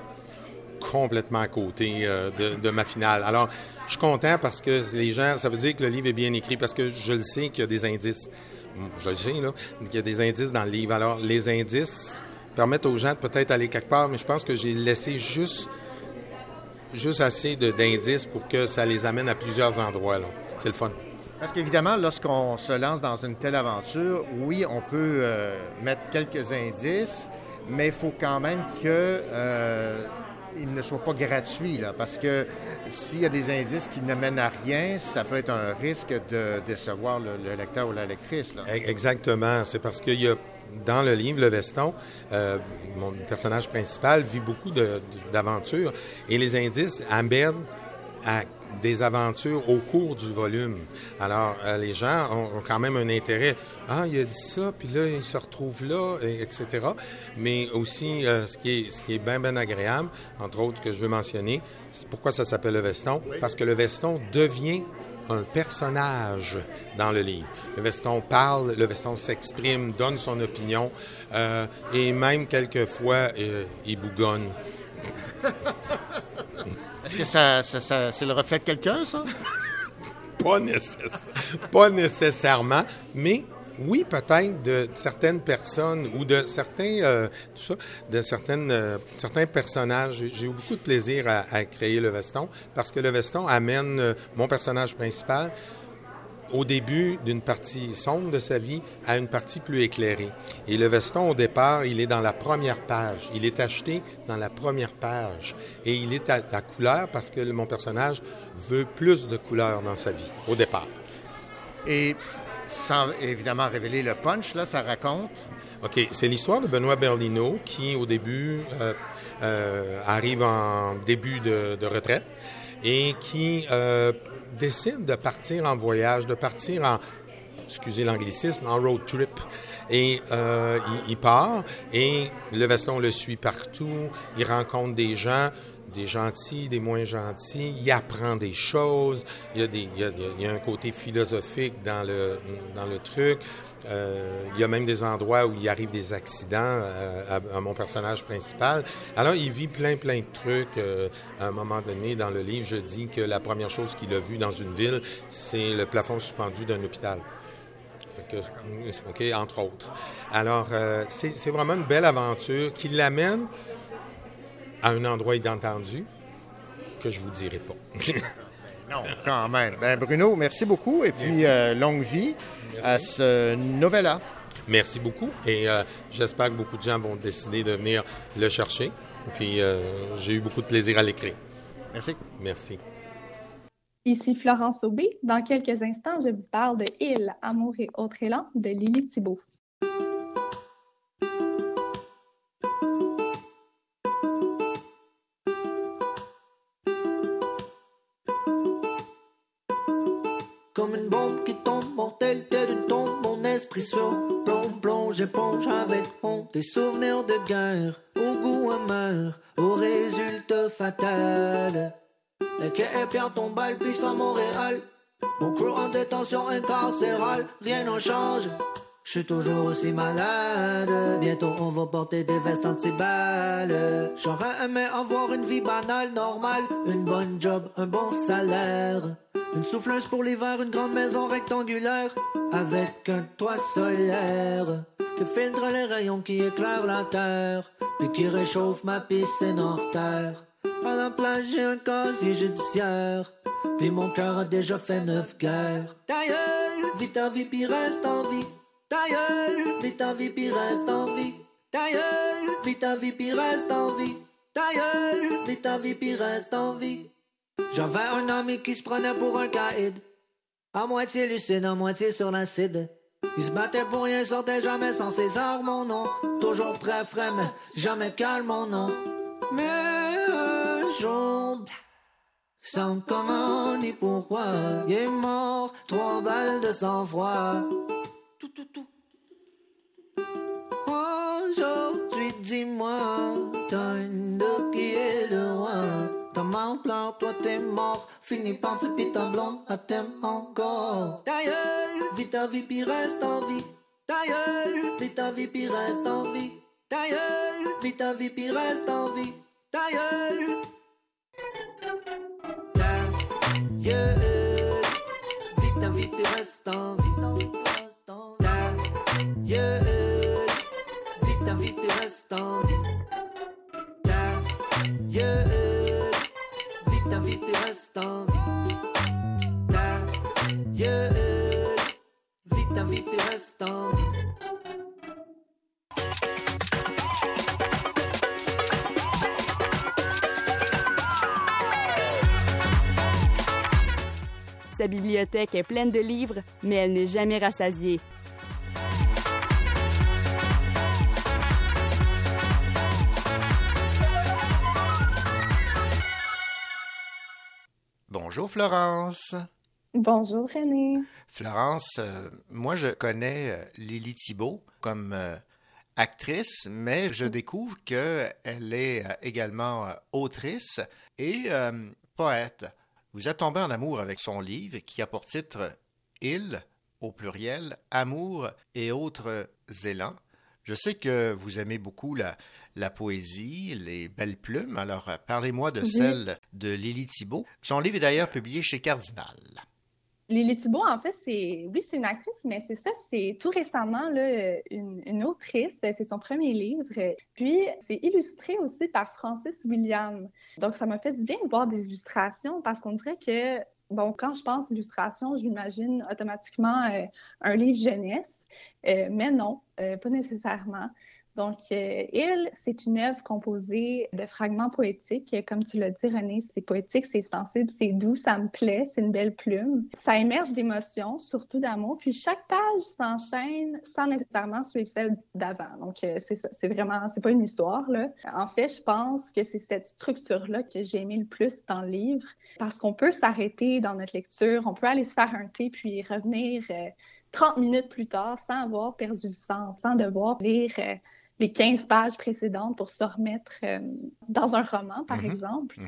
complètement à côté euh, de, ma finale. Alors, je suis content parce que les gens, ça veut dire que le livre est bien écrit parce que je le sais qu'il y a des indices. Hum, Je le sais, là, qu'il y a des indices dans le livre. Alors, les indices permettent aux gens de peut-être aller quelque part, mais je pense que j'ai laissé juste, juste assez d'indices pour que ça les amène à plusieurs endroits. C'est le fun. Parce qu'évidemment, lorsqu'on se lance dans une telle aventure, oui, on peut euh, mettre quelques indices, mais il faut quand même que euh, il ne soit pas gratuit, là, parce que s'il y a des indices qui ne mènent à rien, ça peut être un risque de décevoir le, le lecteur ou la lectrice. Là. E- Exactement. C'est parce qu'il y a dans le livre Le Veston, euh, mon personnage principal vit beaucoup d'aventures et les indices amènent à des aventures au cours du volume. Alors, euh, les gens ont, ont quand même un intérêt. Ah, il a dit ça, puis là, il se retrouve là, et- etc. Mais aussi, euh, ce qui est, ce qui est bien, bien agréable, entre autres que je veux mentionner, c'est pourquoi ça s'appelle le veston? Parce que le veston devient un personnage dans le livre. Le veston parle, le veston s'exprime, donne son opinion, euh, et même quelquefois, euh, il bougonne. Est-ce que ça, ça- ça- c'est le reflet de quelqu'un, ça? pas, nécessaire- pas nécessairement, mais oui, peut-être de certaines personnes ou de certains, euh, de certaines, euh, certains personnages. J'ai- eu beaucoup de plaisir à, à créer le veston parce que le veston amène euh, mon personnage principal au début d'une partie sombre de sa vie à une partie plus éclairée. Et le veston, au départ, il est dans la première page. Il est acheté dans la première page. Et il est à la couleur parce que mon personnage veut plus de couleurs dans sa vie, au départ. Et sans évidemment révéler le punch, là, ça raconte? OK, c'est l'histoire de Benoît Berlino qui, au début, euh, euh, arrive en début de, de retraite et qui euh, décide de partir en voyage, de partir en, excusez l'anglicisme, en road trip. Et euh, il, il part et le veston le suit partout. Il rencontre des gens, des gentils, des moins gentils. Il apprend des choses. Il y a, un côté philosophique dans le, dans le truc. Euh, il y a même des endroits où il arrive des accidents euh, à, mon personnage principal. Alors, il vit plein, plein de trucs. Euh, à un moment donné, dans le livre, je dis que la première chose qu'il a vue dans une ville, c'est le plafond suspendu d'un hôpital. Que, OK, entre autres. Alors, c'est vraiment une belle aventure qui l'amène à un endroit inattendu que je vous dirai pas. Non, quand même. Ben, Bruno, merci beaucoup et puis euh, longue vie à ce novella. Merci beaucoup et euh, j'espère que beaucoup de gens vont décider de venir le chercher. Puis euh, j'ai eu beaucoup de plaisir à l'écrire. Merci. Merci. Ici Florence Aubé. Dans quelques instants, je vous parle de Île, Amour et autres élans de Lily Thibault. Esprit sur plomb, plonge, éponge avec honte des souvenirs de guerre, au goût amer, au résultat fatal. Et que est Pierre tombale, puis à Montréal. Mon crew en détention incarcérale, rien n'en change. Je suis toujours aussi malade. Bientôt on va porter des vestes anti-balles. J'aurais aimé avoir une vie banale, normale. Une bonne job, un bon salaire. Une souffleuse pour l'hiver, une grande maison rectangulaire. Avec un toit solaire. Qui filtre les rayons qui éclairent la terre. Puis qui réchauffe ma piscine hors terre. À la plage, j'ai un casier judiciaire. Puis mon cœur a déjà fait neuf guerres. Gueule, vis ta vie, puis reste en vie. Ta gueule, vis ta vie, puis reste en vie. Ta gueule, vis ta vie, puis reste en vie. Ta gueule, vis ta vie, puis reste en vie. J'avais un ami qui se prenait pour un caïd. À moitié lucide, à moitié sur l'acide. Il se battait pour rien, sortait jamais sans ses armes, mon nom. Toujours prêt, frais, mais jamais calme, mon nom. Mais un jour, sans comment ni pourquoi, il est mort, trois balles de sang-froid. Aujourd'hui, dis-moi, t'as une de qui est roi. Ta main pleure, toi t'es mort, fini par ce piton blanc, à t'aime encore. Ta gueule, vis ta vie, puis reste en vie. Ta gueule, vis ta vie, puis reste en vie. Ta gueule, vis ta vie, puis reste en vie. Ta gueule. Ta vis ta vie, puis reste en vie. Sa bibliothèque est pleine de livres, mais elle n'est jamais rassasiée. Bonjour Florence. Bonjour René. Florence, euh, moi je connais euh, Lily Thibault comme euh, actrice, mais je découvre qu'elle est également autrice et euh, poète. Vous êtes tombé en amour avec son livre qui a pour titre Il, au pluriel, Amour et autres élans. Je sais que vous aimez beaucoup la, la poésie, les belles plumes, alors euh, parlez-moi de Oui. celle de Lily Thibault. Son livre est d'ailleurs publié chez Cardinal. Lily Thibault, en fait, c'est oui, c'est une actrice, mais c'est ça, c'est tout récemment là, une, une autrice. C'est son premier livre. Puis, c'est illustré aussi par Francis William. Donc, ça m'a fait du bien de voir des illustrations parce qu'on dirait que, bon, quand je pense illustration, je m'imagine automatiquement euh, un livre jeunesse. Euh, mais non, euh, pas nécessairement. Donc, euh, Il, c'est une œuvre composée de fragments poétiques. Comme tu l'as dit, René, c'est poétique, c'est sensible, c'est doux, ça me plaît, c'est une belle plume. Ça émerge d'émotions, surtout d'amour. Puis chaque page s'enchaîne sans nécessairement suivre celle d'avant. Donc, c'est ça, vraiment, c'est pas une histoire. En fait, je pense que c'est cette structure-là que j'ai aimé le plus dans le livre parce qu'on peut s'arrêter dans notre lecture, on peut aller se faire un thé puis revenir 30 minutes plus tard sans avoir perdu le sens, sans devoir lire euh, les 15 pages précédentes pour se remettre euh, dans un roman, par Mhm. exemple.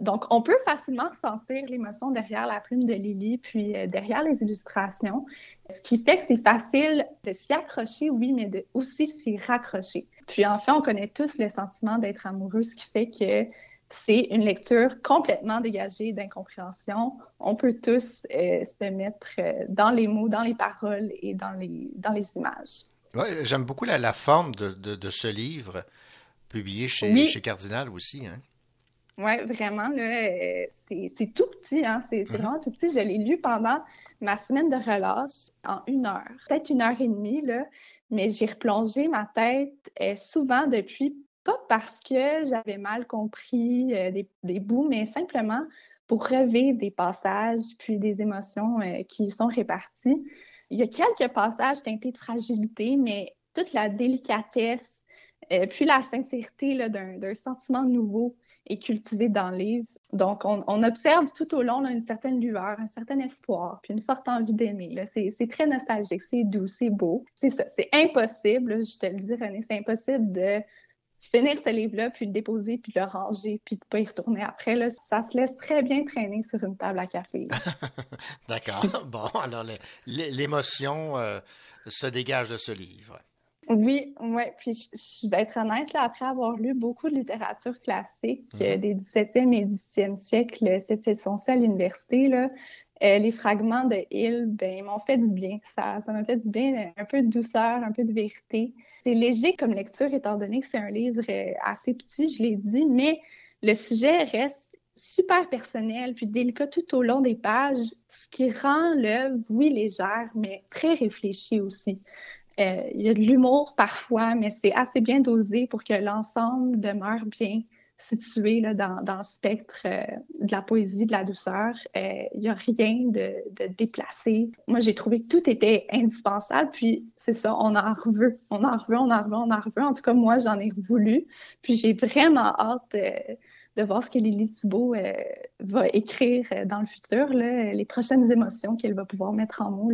Donc, on peut facilement sentir l'émotion derrière la plume de Lily, puis euh, derrière les illustrations, ce qui fait que c'est facile de s'y accrocher, oui, mais de aussi s'y raccrocher. Puis en fait, on connaît tous le sentiment d'être amoureux, ce qui fait que c'est une lecture complètement dégagée d'incompréhension. On peut tous euh, se mettre euh, dans les mots, dans les paroles et dans les, dans les images. Ouais, J'aime beaucoup la, la forme de, de- de ce livre, publié chez, Oui. chez Cardinal aussi. Hein? Oui, vraiment, là, euh, c'est c'est tout petit, hein, c'est c'est vraiment tout petit. Je l'ai lu pendant ma semaine de relâche en une heure, peut-être une heure et demie, là, mais j'ai replongé ma tête souvent depuis pas parce que j'avais mal compris euh, des, bouts, mais simplement pour revivre des passages puis des émotions euh, qui sont réparties. Il y a quelques passages teintés de fragilité, mais toute la délicatesse euh, puis la sincérité d'un sentiment nouveau est cultivée dans le livre. Donc, on, observe tout au long une certaine lueur, un certain espoir, puis une forte envie d'aimer. C'est très nostalgique, c'est doux, c'est beau. C'est ça, c'est impossible, je te le dis, René, c'est impossible de finir ce livre-là, puis le déposer, puis le ranger, puis de ne pas y retourner après. Là, ça se laisse très bien traîner sur une table à café. D'accord. bon, alors l'émotion euh, se dégage de ce livre. Oui, oui. Puis je, je, vais être honnête, là, après avoir lu beaucoup de littérature classique mm. des 17e et 18e siècle, c'était son à l'université, là, euh, les fragments de Hill, ben, m'ont fait du bien. Ça, m'a fait du bien, un peu de douceur, un peu de vérité. C'est léger comme lecture, étant donné que c'est un livre euh, assez petit, je l'ai dit, mais le sujet reste super personnel, puis délicat tout au long des pages, ce qui rend l'œuvre, oui, légère, mais très réfléchie aussi. Euh, il y a de l'humour parfois, mais c'est assez bien dosé pour que l'ensemble demeure bien situé là, dans, dans, le spectre euh, de la poésie, de la douceur. Euh, il n'y a rien de, de déplacé. Moi, j'ai trouvé que tout était indispensable. Puis, c'est ça, on en reveut, on en reveut, on en reveut, on en reveut. En tout cas, moi, j'en ai voulu. Puis, j'ai vraiment hâte de voir ce que Lily Thibault euh, va écrire euh, dans le futur, les prochaines émotions qu'elle va pouvoir mettre en mots.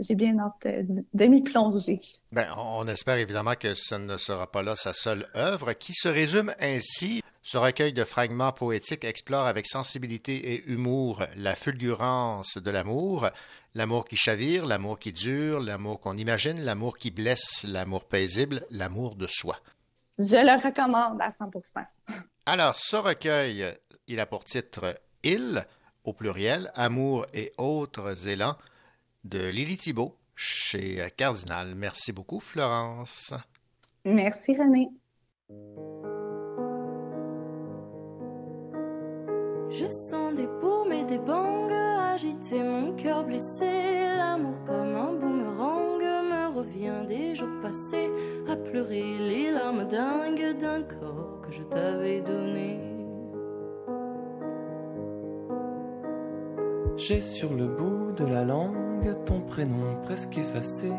J'ai bien hâte euh, de m'y plonger. Bien, on espère évidemment que ce ne sera pas là sa seule œuvre, qui se résume ainsi. Ce recueil de fragments poétiques explore avec sensibilité et humour la fulgurance de l'amour, l'amour qui chavire, l'amour qui dure, l'amour qu'on imagine, l'amour qui blesse, l'amour paisible, l'amour de soi. Je le recommande à 100% alors, ce recueil, il a pour titre Il, au pluriel, Amour et autres élans, de Lily Thibault, chez Cardinal. Merci beaucoup, Florence. Merci, René. Je sens des paumes et des bangs agiter mon cœur blessé, l'amour comme un boomerang me revient des jours passés à pleurer les larmes dingues d'un corps que je t'avais donné. J'ai sur le bout de la langue ton prénom presque effacé,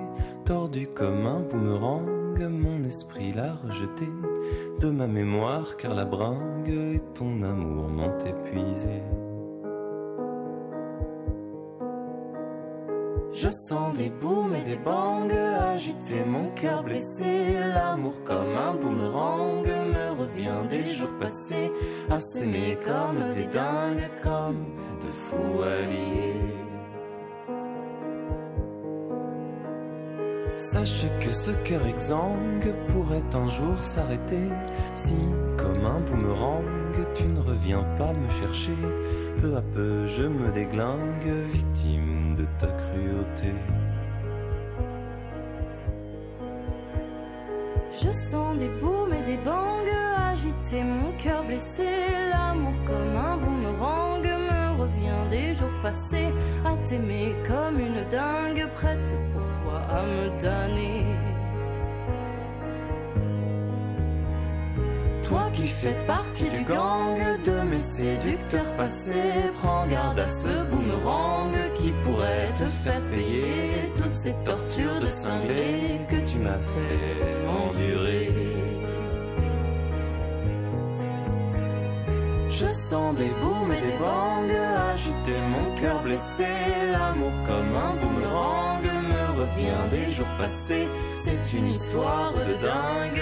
tordu comme un boomerang, mon esprit l'a rejeté de ma mémoire car la bringue et ton amour m'ont épuisé. Je sens des booms et des bangs agiter mon cœur blessé. L'amour comme un boomerang me revient des jours passés à s'aimer comme des dingues, comme de fous alliés. Sache que ce cœur exsangue pourrait un jour s'arrêter si, comme un boomerang, tu ne reviens pas me chercher. Peu à peu, je me déglingue, victime de ta cruauté. Je sens des booms et des bangs agiter mon cœur blessé. L'amour comme un boomerang me revient des jours passés à t'aimer comme une dingue, prête pour toi à me damner. Qui fais partie du gang de mes séducteurs passés, prends garde à ce boomerang qui pourrait te faire payer toutes ces tortures de cinglé que tu m'as fait endurer. Je sens des booms et des bangs agiter mon cœur blessé, l'amour comme un boomerang me revient des jours passés. C'est une histoire de dingue,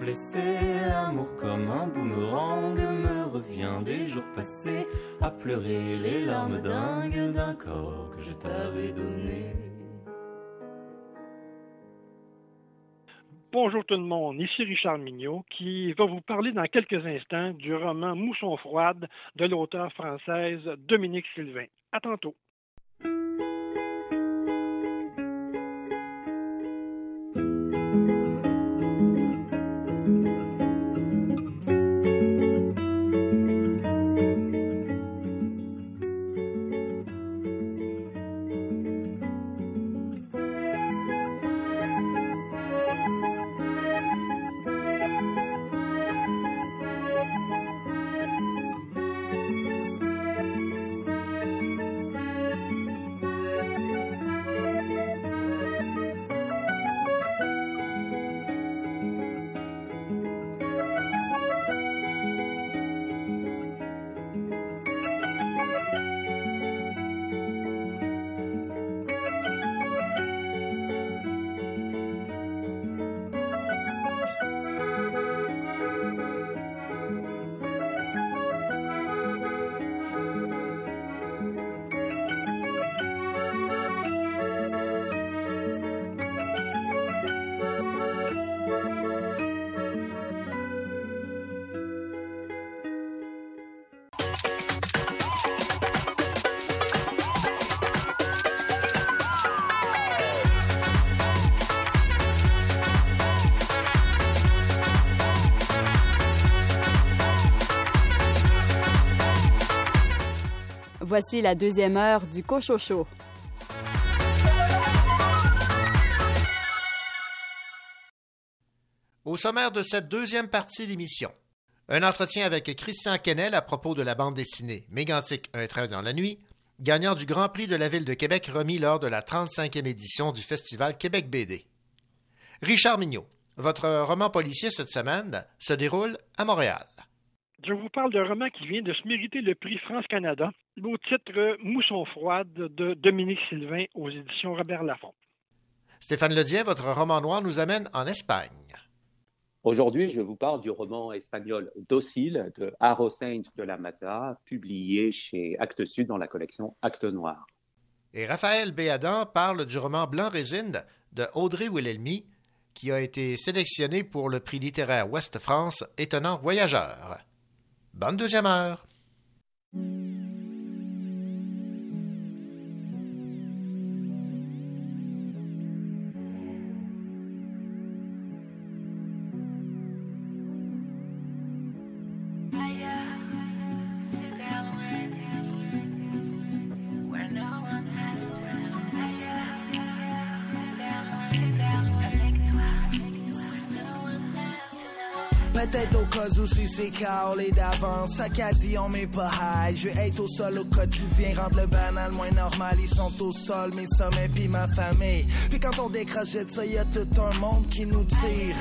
Blessé. L'amour comme un boomerang me revient des jours passés, à pleurer les larmes dingues d'un corps que je t'avais donné. Bonjour tout le monde, ici Richard Mignot qui va vous parler dans quelques instants du roman Mousson froide de l'auteur française Dominique Sylvain. À tantôt. Voici la deuxième heure du Cochocho. Au sommaire de cette deuxième partie d'émission, un entretien avec Christian Kennel à propos de la bande dessinée Mégantic Un train dans la nuit, gagnant du Grand Prix de la Ville de Québec remis lors de la 35e édition du Festival Québec BD. Richard Mignot, votre roman policier cette semaine se déroule à Montréal. Je vous parle d'un roman qui vient de se mériter le prix France-Canada, au titre Mousson froide de Dominique Sylvain aux éditions Robert Laffont. Stéphane Ledien, votre roman noir nous amène en Espagne. Aujourd'hui, je vous parle du roman espagnol Docile de Haro Sainz de la Maza, publié chez Actes Sud dans la collection Actes Noirs. Et Raphaël Béadan parle du roman Blanc Résine de Audrey Wilhelmy, qui a été sélectionné pour le prix littéraire Ouest France Étonnant Voyageur. Bonne deuxième heure. Calé d'avance. Quasi on met pas high. Je être au sol au quotidien Rendre le banal moins normal. Ils sont au sol mes sommets puis ma famille. Puis quand on décroche de ça Y'a tout un monde qui nous tire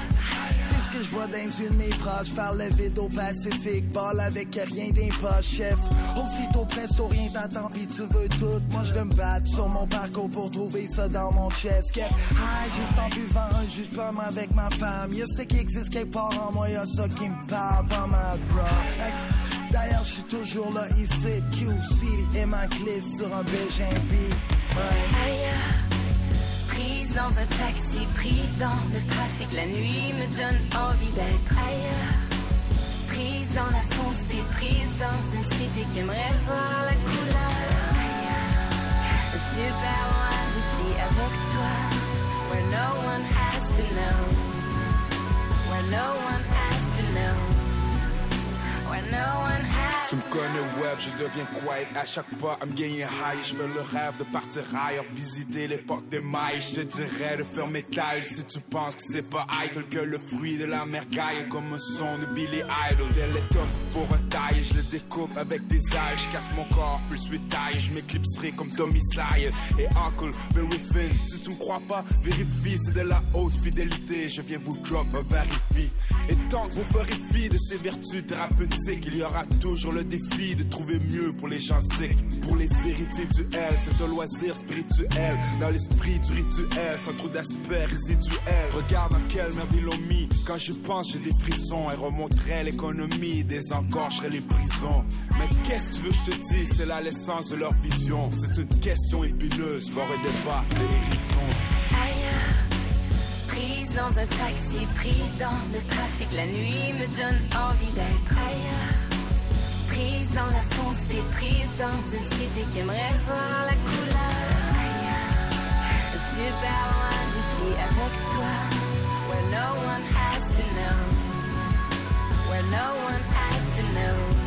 je vois dans une de mes proches Faire le vide au Pacifique Balle avec rien d'impoche chef. Aussitôt presto rien t'attend Puis tu veux tout. Moi je vais me battre sur mon parcours Pour trouver ça dans mon chest. High juste en buvant un jus de pomme avec ma femme. Y'a ce qui existe quelque part en moi Y'a ça qui me parle pas mal bro D'ailleurs je suis toujours là ici Q-City et ma clé sur un BGB dans un taxi, pris dans le trafic, la nuit me donne envie d'être ailleurs. Prise dans la foncée, prise dans une cité qui aimerait voir la couleur. Super loin d'ici avec toi, where no one has to know, where no one has to know, where no one has Tu me connais web, je deviens quiet à chaque pas, I'm getting high. Je fais le rêve de partir ailleurs, visiter l'époque des mailles. Je dirais de faire métal si tu penses que c'est pas idle, que le fruit de la mer gaille comme un son de Billy Idol. Tel étoffe pour un taille, je le découpe avec des ailes. Je casse mon corps, plus huit tailles. Je m'éclipserai comme Tommy Sire et Uncle Very Finn. Si tu me crois pas, vérifie, c'est de la haute fidélité. Je viens vous drop un verifie. Et tant que vous fi de ces vertus thérapeutiques, il y aura toujours le défi vie de trouver mieux pour les gens sick, pour les héritiers du L. C'est un loisir spirituel, dans l'esprit du rituel, sans trop d'aspect résiduel. Regarde dans quelle merde ils l'ont mis. Quand je pense, j'ai des frissons. Elle remonterait l'économie, désencorcherait les prisons. Mais qu'est-ce que tu veux que je te dise? C'est la l'essence de leur vision. C'est une question épineuse, voir et débat, les hérissons. Prise dans un taxi, pris dans le trafic, la nuit me donne envie d'être ailleurs. Prise dans la fonce, t'es prise dans une cité qui aimerait voir la couleur. Super loin d'ici avec toi, where no one has to know, where no one has to know.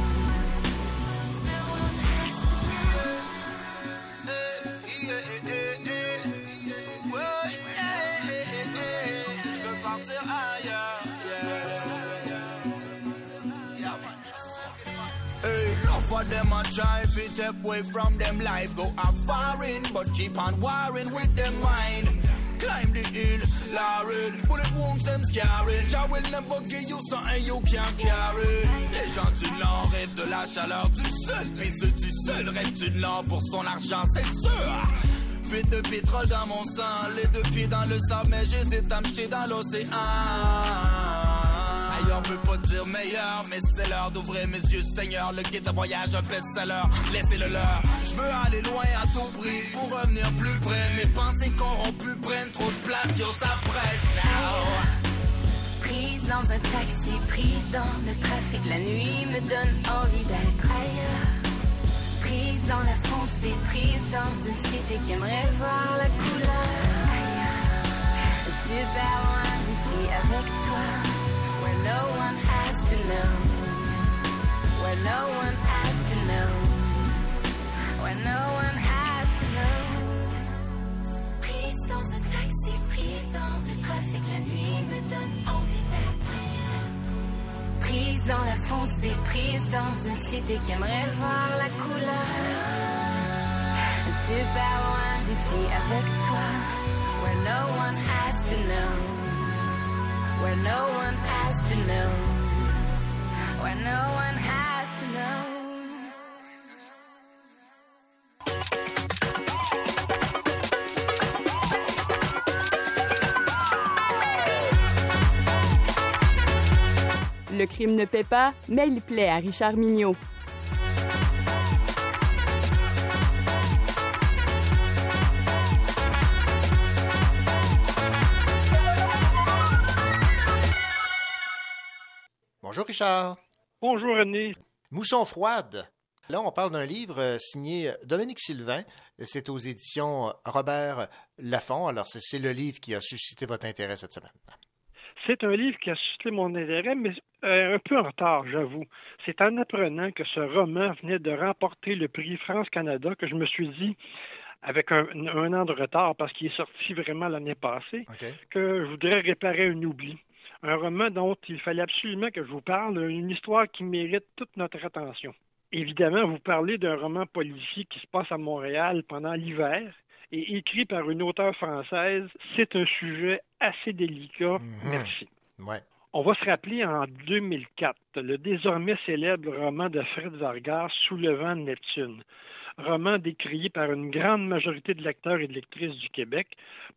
Them a try to step away from them life. Go a foreign, but keep on warring with them mind. Climb the hill, Lauren. Bullet wounds, them scary. I will never give you something you can't carry. Les gens du Nord rêvent de la chaleur du Sud. Puis ceux du Sud rêvent du Nord pour son argent, c'est sûr. Fuite de pétrole dans mon sang, les deux pieds dans le sable, mais j'hésite à dans l'océan. Ailleurs veut pas dire meilleur, mais c'est l'heure d'ouvrir mes yeux, Seigneur. Le guide de voyage, un best-seller, laissez-le leur. Je veux aller loin à tout prix pour revenir plus près. Mes pensées corrompues prennent trop de place, yo, ça presse now. Prise dans un taxi, pris dans le trafic, la nuit me donne envie d'être ailleurs. Prise dans la fonce, t'es prise dans une cité qui aimerait voir la couleur. Super loin d'ici avec toi, no one has to know, where no one has to know, where no one has to know. Prise dans un taxi, pris dans le trafic, la nuit me donne envie ailleurs. Prise dans la fonce des prises dans une cité qui aimerait voir la couleur. Super loin d'ici avec toi, where no one has to know, Le crime ne paie pas, mais il plaît à Richard Mignot. Bonjour Richard. Bonjour René. Mousson froide. Là, on parle d'un livre euh, signé Dominique Sylvain. C'est aux éditions Robert Laffont. Alors, c'est- le livre qui a suscité votre intérêt cette semaine. C'est un livre qui a suscité mon intérêt, mais euh, un peu en retard, j'avoue. C'est en apprenant que ce roman venait de remporter le prix France-Canada que je me suis dit, avec un, un an de retard, parce qu'il est sorti vraiment l'année passée, que je voudrais réparer un oubli. Un roman dont il fallait absolument que je vous parle, une histoire qui mérite toute notre attention. Évidemment, vous parlez d'un roman policier qui se passe à Montréal pendant l'hiver et écrit par une auteure française. C'est un sujet assez délicat. Merci. Ouais. On va se rappeler en 2004 le désormais célèbre roman de Fred Vargas, Sous le vent de Neptune. Roman décrié par une grande majorité de lecteurs et de lectrices du Québec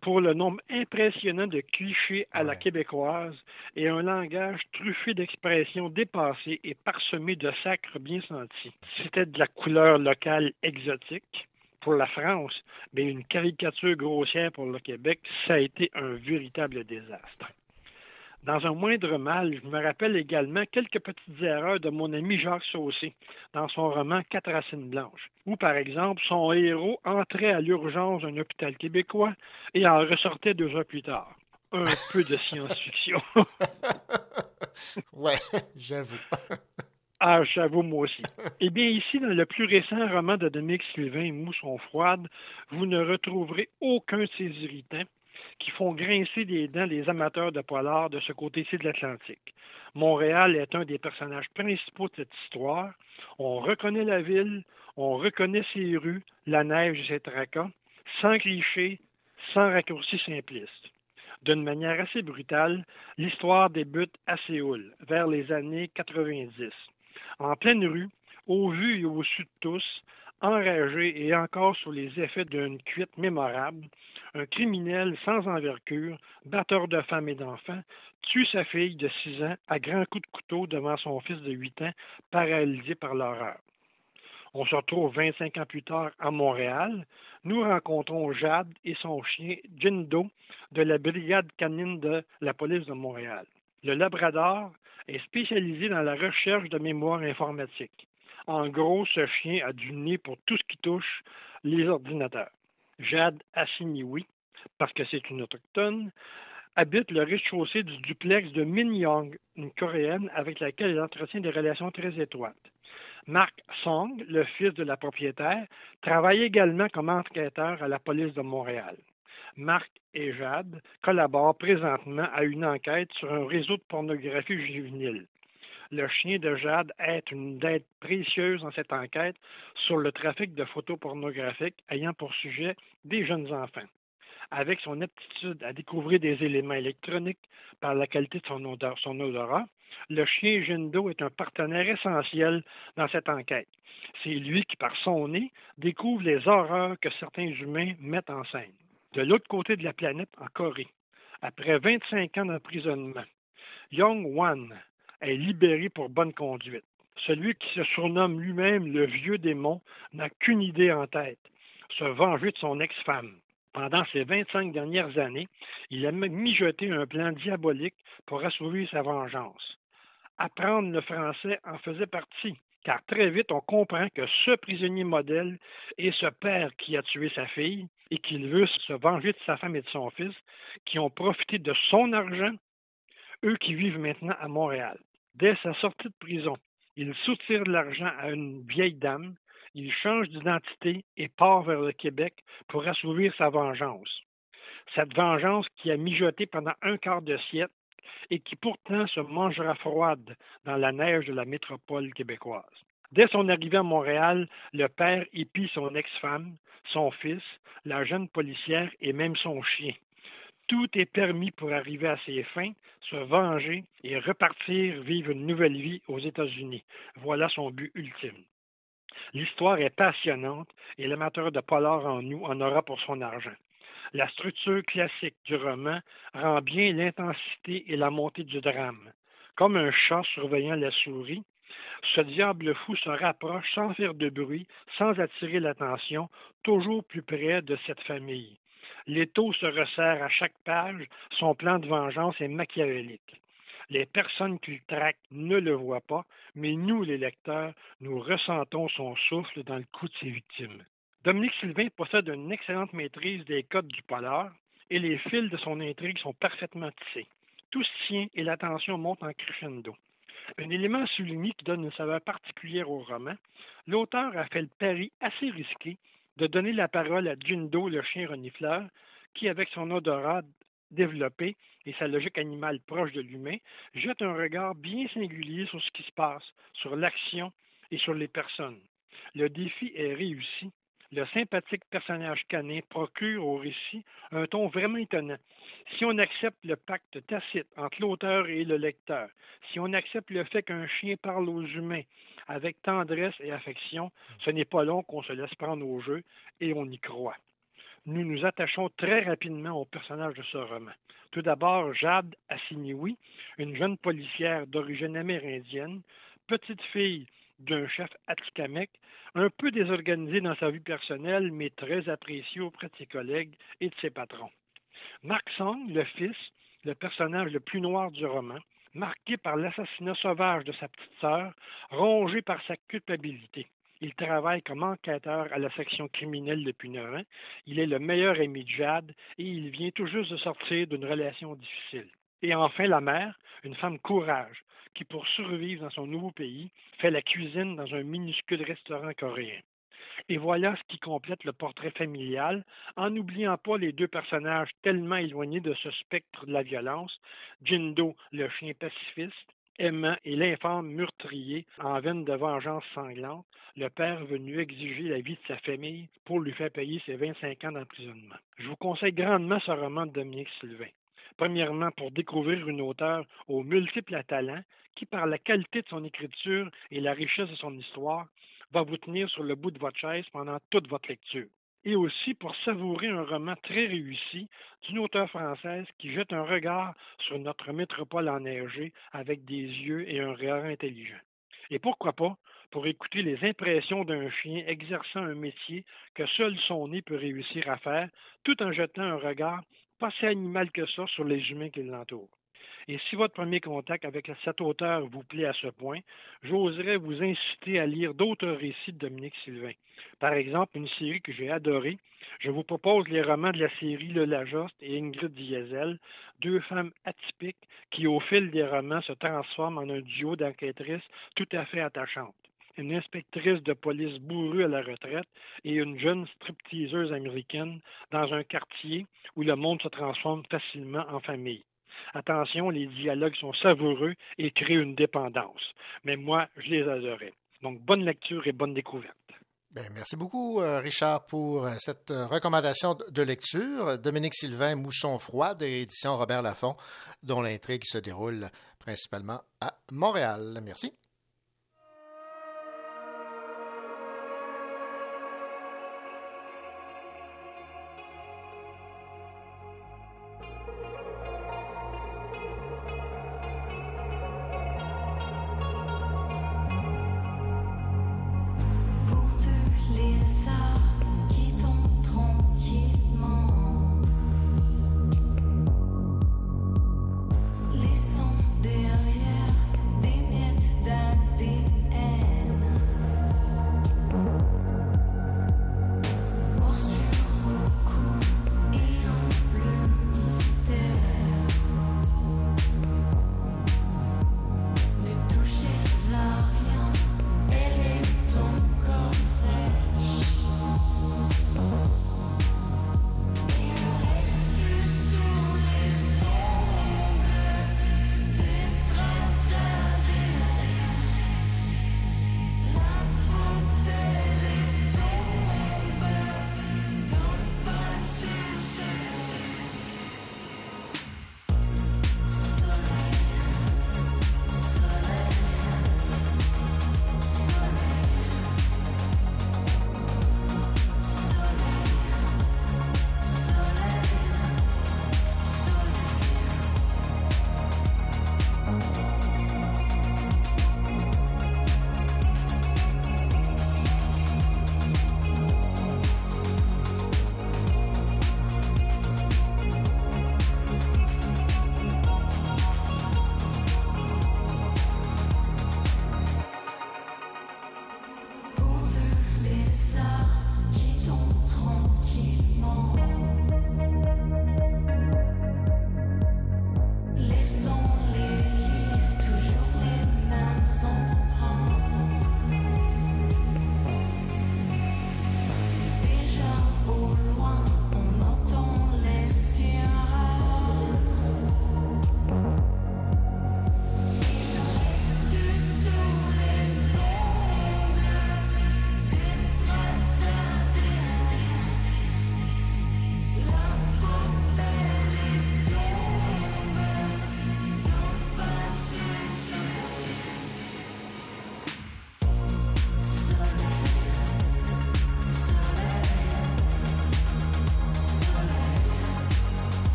pour le nombre impressionnant de clichés à la québécoise et un langage truffé d'expressions dépassées et parsemé de sacres bien sentis. C'était de la couleur locale exotique pour la France, mais une caricature grossière pour le Québec, ça a été un véritable désastre. Dans un moindre mal, je me rappelle également quelques petites erreurs de mon ami Jacques Saucé dans son roman Quatre racines blanches, où par exemple son héros entrait à l'urgence d'un hôpital québécois et en ressortait deux heures plus tard. Un peu de science-fiction. ouais, j'avoue. Ah, j'avoue, moi aussi. Eh bien, ici, dans le plus récent roman de Dominique Sylvain, Mousson froide, vous ne retrouverez aucun de ces irritants qui font grincer des dents les amateurs de polar de ce côté-ci de l'Atlantique. Montréal est un des personnages principaux de cette histoire. On reconnaît la ville, on reconnaît ses rues, la neige et ses tracas, sans cliché, sans raccourci simpliste. D'une manière assez brutale, l'histoire débute à Séoul, vers les années 90. En pleine rue, Au vu et au su de tous, enragé et encore sous les effets d'une cuite mémorable, un criminel sans envergure, batteur de femmes et d'enfants, tue sa fille de six ans à grands coups de couteau devant son fils de huit ans, paralysé par l'horreur. On se retrouve 25 ans plus tard à Montréal. Nous rencontrons Jade et son chien Jindo de la brigade canine de la police de Montréal. Le Labrador est spécialisé dans la recherche de mémoire informatique. En gros, ce chien a du nez pour tout ce qui touche les ordinateurs. Jade Assiniwi, parce que c'est une autochtone, habite le rez-de-chaussée du duplex de Min Young, une coréenne avec laquelle elle entretient des relations très étroites. Mark Song, le fils de la propriétaire, travaille également comme enquêteur à la police de Montréal. Marc et Jade collaborent présentement à une enquête sur un réseau de pornographie juvénile. Le chien de Jade est une aide précieuse dans cette enquête sur le trafic de photos pornographiques ayant pour sujet des jeunes enfants. Avec son aptitude à découvrir des éléments électroniques par la qualité de son, odeur, son odorat, le chien Jindo est un partenaire essentiel dans cette enquête. C'est lui qui, par son nez, découvre les horreurs que certains humains mettent en scène. De l'autre côté de la planète, en Corée, après 25 ans d'emprisonnement, Young Wan est libéré pour bonne conduite. Celui qui se surnomme lui-même le vieux démon n'a qu'une idée en tête, se venger de son ex-femme. Pendant ces 25 dernières années, il a mijoté un plan diabolique pour assouvir sa vengeance. Apprendre le français en faisait partie, car très vite on comprend que ce prisonnier modèle est ce père qui a tué sa fille et qu'il veut se venger de sa femme et de son fils, qui ont profité de son argent, eux qui vivent maintenant à Montréal. Dès sa sortie de prison, il soutire de l'argent à une vieille dame, il change d'identité et part vers le Québec pour assouvir sa vengeance. Cette vengeance qui a mijoté pendant un quart de siècle et qui pourtant se mangera froide dans la neige de la métropole québécoise. Dès son arrivée à Montréal, le père épie son ex-femme, son fils, la jeune policière et même son chien. Tout est permis pour arriver à ses fins, se venger et repartir vivre une nouvelle vie aux États-Unis. Voilà son but ultime. L'histoire est passionnante et l'amateur de polar en nous en aura pour son argent. La structure classique du roman rend bien l'intensité et la montée du drame. Comme un chat surveillant la souris, ce diable fou se rapproche sans faire de bruit, sans attirer l'attention, toujours plus près de cette famille. L'étau se resserre à chaque page, son plan de vengeance est machiavélique. Les personnes qu'il traque ne le voient pas, mais nous, les lecteurs, nous ressentons son souffle dans le cou de ses victimes. Dominique Sylvain possède une excellente maîtrise des codes du polar et les fils de son intrigue sont parfaitement tissés. Tout se tient et l'attention monte en crescendo. Un élément souligné qui donne une saveur particulière au roman, l'auteur a fait le pari assez risqué de donner la parole à Jindo, le chien renifleur, qui, avec son odorat développé et sa logique animale proche de l'humain, jette un regard bien singulier sur ce qui se passe, sur l'action et sur les personnes. Le défi est réussi le sympathique personnage canin procure au récit un ton vraiment étonnant. Si on accepte le pacte tacite entre l'auteur et le lecteur, si on accepte le fait qu'un chien parle aux humains avec tendresse et affection, ce n'est pas long qu'on se laisse prendre au jeu et on y croit. Nous nous attachons très rapidement au personnage de ce roman. Tout d'abord, Jade Assiniwi, une jeune policière d'origine amérindienne, petite fille d'un chef Atikamek, un peu désorganisé dans sa vie personnelle, mais très apprécié auprès de ses collègues et de ses patrons. Mark Song, le fils, le personnage le plus noir du roman, marqué par l'assassinat sauvage de sa petite sœur, rongé par sa culpabilité. Il travaille comme enquêteur à la section criminelle depuis neuf ans. Il est le meilleur ami de Jade et il vient tout juste de sortir d'une relation difficile. Et enfin, la mère, une femme courage, qui, pour survivre dans son nouveau pays, fait la cuisine dans un minuscule restaurant coréen. Et voilà ce qui complète le portrait familial, en n'oubliant pas les deux personnages tellement éloignés de ce spectre de la violence, Jindo, le chien pacifiste, aimant et l'infâme meurtrier en veine de vengeance sanglante, le père venu exiger la vie de sa famille pour lui faire payer ses 25 ans d'emprisonnement. Je vous conseille grandement ce roman de Dominique Sylvain. Premièrement, pour découvrir une auteure aux multiples talents qui, par la qualité de son écriture et la richesse de son histoire, va vous tenir sur le bout de votre chaise pendant toute votre lecture. Et aussi pour savourer un roman très réussi d'une auteure française qui jette un regard sur notre métropole enneigée avec des yeux et un regard intelligent. Et pourquoi pas pour écouter les impressions d'un chien exerçant un métier que seul son nez peut réussir à faire, tout en jetant un regard pas si animal que ça sur les humains qui l'entourent. Et si votre premier contact avec cet auteur vous plaît à ce point, j'oserais vous inciter à lire d'autres récits de Dominique Sylvain. Par exemple, une série que j'ai adorée. Je vous propose les romans de la série Le Lajoste et Ingrid Diesel, deux femmes atypiques qui, au fil des romans, se transforment en un duo d'enquêtrices tout à fait attachantes une inspectrice de police bourrue à la retraite et une jeune stripteaseuse américaine dans un quartier où le monde se transforme facilement en famille. Attention, les dialogues sont savoureux et créent une dépendance. Mais moi, je les adorais. Donc, bonne lecture et bonne découverte. Bien, merci beaucoup, euh, Richard, pour euh, cette euh, recommandation de lecture. Dominique Sylvain, Mousson froid, des éditions Robert Laffont, dont l'intrigue se déroule principalement à Montréal. Merci.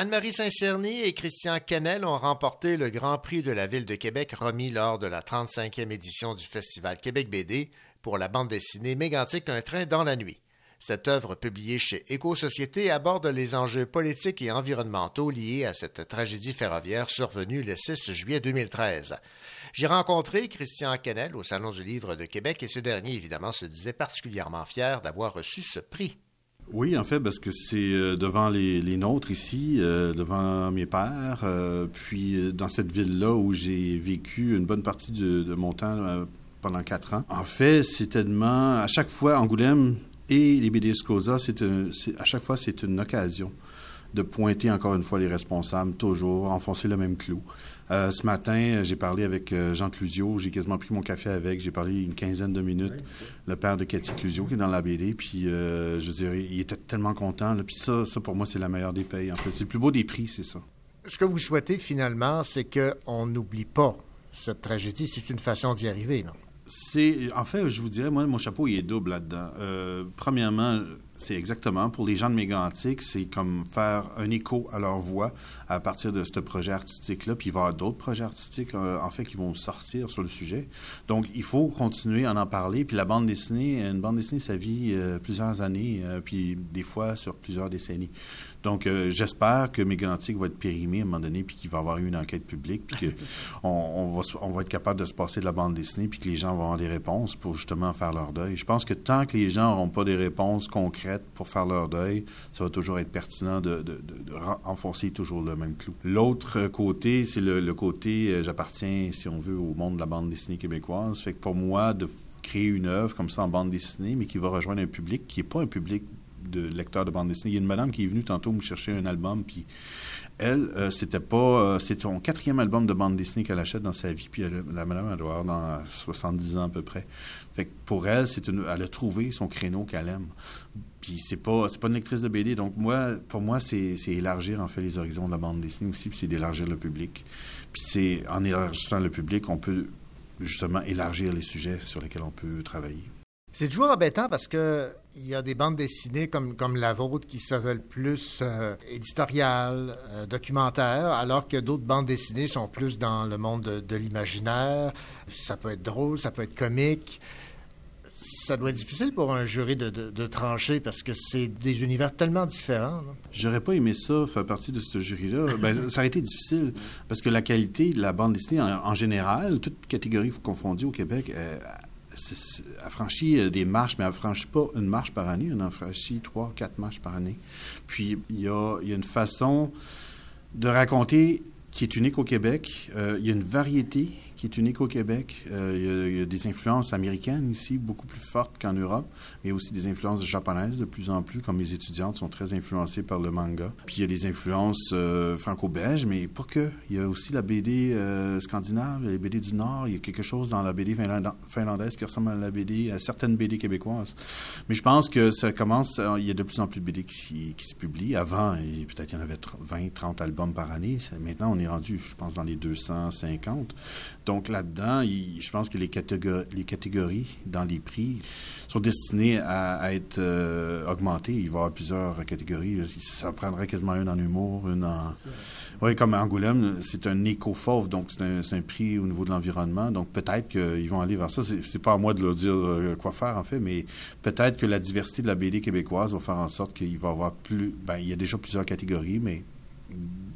Anne-Marie Saint-Cerny et Christian Kennel ont remporté le Grand Prix de la Ville de Québec remis lors de la 35e édition du Festival Québec BD pour la bande dessinée Mégantic Un train dans la nuit. Cette œuvre, publiée chez Éco-Société, aborde les enjeux politiques et environnementaux liés à cette tragédie ferroviaire survenue le 6 juillet 2013. J'ai rencontré Christian Kennel au Salon du Livre de Québec et ce dernier, évidemment, se disait particulièrement fier d'avoir reçu ce prix. Oui, en fait, parce que c'est euh, devant les, nôtres ici, euh, devant mes pères, euh, puis dans cette ville-là où j'ai vécu une bonne partie de, mon temps pendant quatre ans. En fait, c'est tellement... À chaque fois, Angoulême, et les BD Scosa, c'est à chaque fois, c'est une occasion de pointer encore une fois les responsables, toujours, enfoncer le même clou. Euh, ce matin, j'ai parlé avec euh, Jean Clusio, j'ai quasiment pris mon café avec, j'ai parlé une quinzaine de minutes, le père de Cathy Clusio qui est dans la BD, puis euh, je dirais, il était tellement content, puis ça, ça pour moi, c'est la meilleure des payes, en fait. C'est le plus beau des prix, c'est ça. Ce que vous souhaitez finalement, c'est qu'on n'oublie pas cette tragédie, c'est une façon d'y arriver, non? C'est, en fait, je vous dirais, moi, mon chapeau, il est double là-dedans. Euh, premièrement, c'est exactement, pour les gens de Mégantic, c'est comme faire un écho à leur voix à partir de ce projet artistique-là. Puis il va y avoir d'autres projets artistiques, euh, en fait, qui vont sortir sur le sujet. Donc, il faut continuer à en parler. Puis la bande dessinée, une bande dessinée, ça vit euh, plusieurs années, puis des fois sur plusieurs décennies. Donc, euh, j'espère que Mégantic va être périmé à un moment donné, puis qu'il va y avoir eu une enquête publique, puis qu'on on va, on va être capable de se passer de la bande dessinée, puis que les gens vont avoir des réponses pour justement faire leur deuil. Je pense que tant que les gens n'auront pas des réponses concrètes pour faire leur deuil, ça va toujours être pertinent de, de, de, enfoncer toujours le même clou. L'autre côté, c'est le, le, côté, euh, j'appartiens, si on veut, au monde de la bande dessinée québécoise. Fait que pour moi, de créer une œuvre comme ça en bande dessinée, mais qui va rejoindre un public qui n'est pas un public de lecteurs de bande dessinée. Il y a une madame qui est venue tantôt me chercher un album, puis elle, euh, c'était pas, euh, c'est son quatrième album de bande dessinée qu'elle achète dans sa vie, puis la madame, elle doit avoir dans 70 ans à peu près. Fait que pour elle, c'est une, elle a trouvé son créneau qu'elle aime. Puis c'est pas, c'est pas une lectrice de BD. Donc moi, pour moi, c'est, c'est élargir en fait les horizons de la bande dessinée aussi, puis c'est d'élargir le public. Puis c'est en élargissant le public, on peut justement élargir les sujets sur lesquels on peut travailler. C'est toujours embêtant parce que il y a des bandes dessinées comme, comme la vôtre qui se veulent plus euh, éditoriales, euh, documentaires, alors que d'autres bandes dessinées sont plus dans le monde de, l'imaginaire. Ça peut être drôle, ça peut être comique. Ça doit être difficile pour un jury de, de, trancher parce que c'est des univers tellement différents. J'aurais pas aimé ça, faire partie de ce jury-là. Ben, ça aurait été difficile parce que la qualité de la bande dessinée en, général, toute catégorie confondue au Québec, euh, a franchi euh, des marches, mais elle ne franchit pas une marche par année. Elle en franchit trois, quatre marches par année. Puis, il y a, il y a une façon de raconter qui est unique au Québec. Euh, il y a une variété qui est unique au Québec. Euh, il, y a, des influences américaines ici, beaucoup plus fortes qu'en Europe, mais aussi des influences japonaises de plus en plus, comme les étudiantes sont très influencées par le manga. Puis il y a des influences euh, franco-belges, mais pas que. Il y a aussi la BD euh, scandinave, les BD du Nord. Il y a quelque chose dans la BD finlandaise qui ressemble à la BD, à certaines BD québécoises. Mais je pense que ça commence, il y a de plus en plus de BD qui, se publient. Avant, peut-être il y en avait 20, 30 albums par année. Maintenant, on est rendu, je pense, dans les 250. Donc là-dedans, je pense que les catégories, les catégories dans les prix sont destinées à, être euh, augmentées. Il va y avoir plusieurs catégories. Ça prendrait quasiment une en humour, une en... Oui, comme Angoulême, c'est un éco-fauve, donc c'est un, prix au niveau de l'environnement. Donc peut-être qu'ils vont aller vers ça. C'est pas à moi de leur dire euh, quoi faire, en fait, mais peut-être que la diversité de la BD québécoise va faire en sorte qu'il va y avoir plus... Ben, il y a déjà plusieurs catégories, mais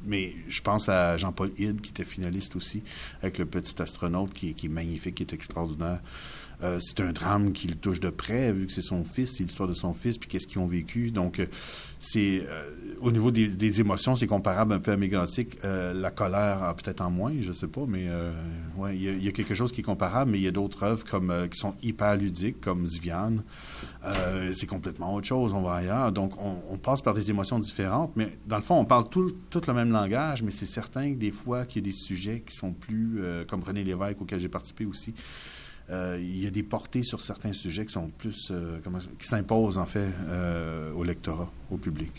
mais je pense à Jean-Paul Hyde, qui était finaliste aussi, avec le petit astronaute, qui, qui est magnifique, qui est extraordinaire. Euh, c'est un drame qui le touche de près, vu que c'est son fils, c'est l'histoire de son fils, puis qu'est-ce qu'ils ont vécu. Donc, euh, c'est euh, au niveau des, émotions, c'est comparable un peu à Mégantic. la colère, peut-être en moins, je sais pas, mais ouais, il y, a quelque chose qui est comparable, mais il y a d'autres œuvres comme qui sont hyper ludiques, comme Ziviane. c'est complètement autre chose, on va ailleurs. Donc, on, passe par des émotions différentes, mais dans le fond, on parle tout, tout le même langage, mais c'est certain que des fois, qu'il y a des sujets qui sont plus, comme René Lévesque, auquel j'ai participé aussi, euh, il y a des portées sur certains sujets qui sont plus, euh, qui s'imposent en fait euh, au lectorat, au public.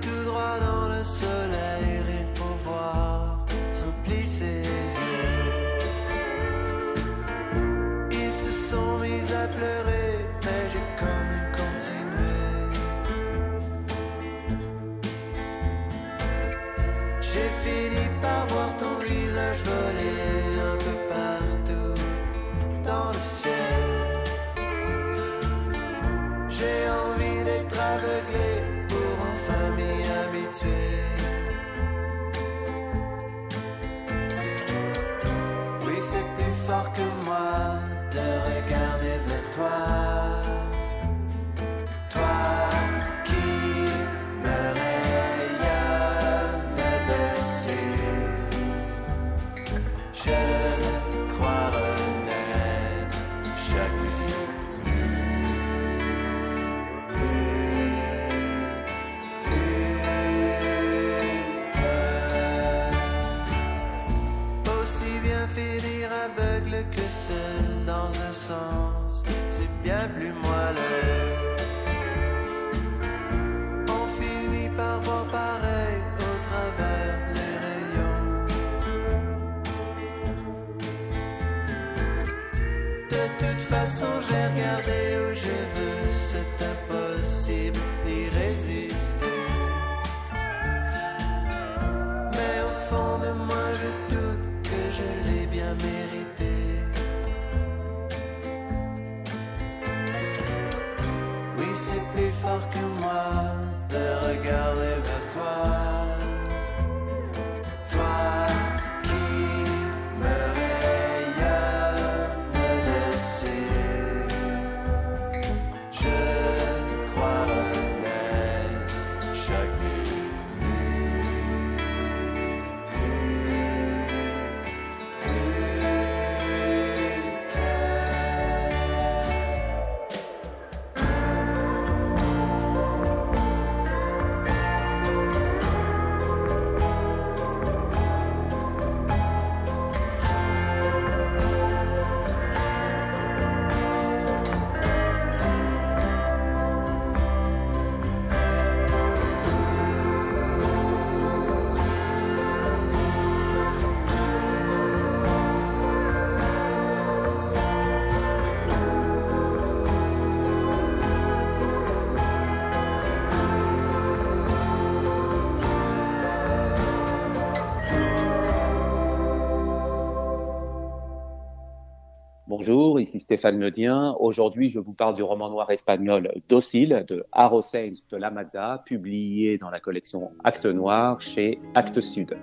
tout droit dans le soleil, plus moelleux. On finit par voir pareil au travers les rayons. De toute façon, j'ai regardé Bonjour, ici Stéphane Medien. Aujourd'hui, je vous parle du roman noir espagnol Docile de Haro Sainz de Lamazza, publié dans la collection Actes Noirs chez Actes Sud.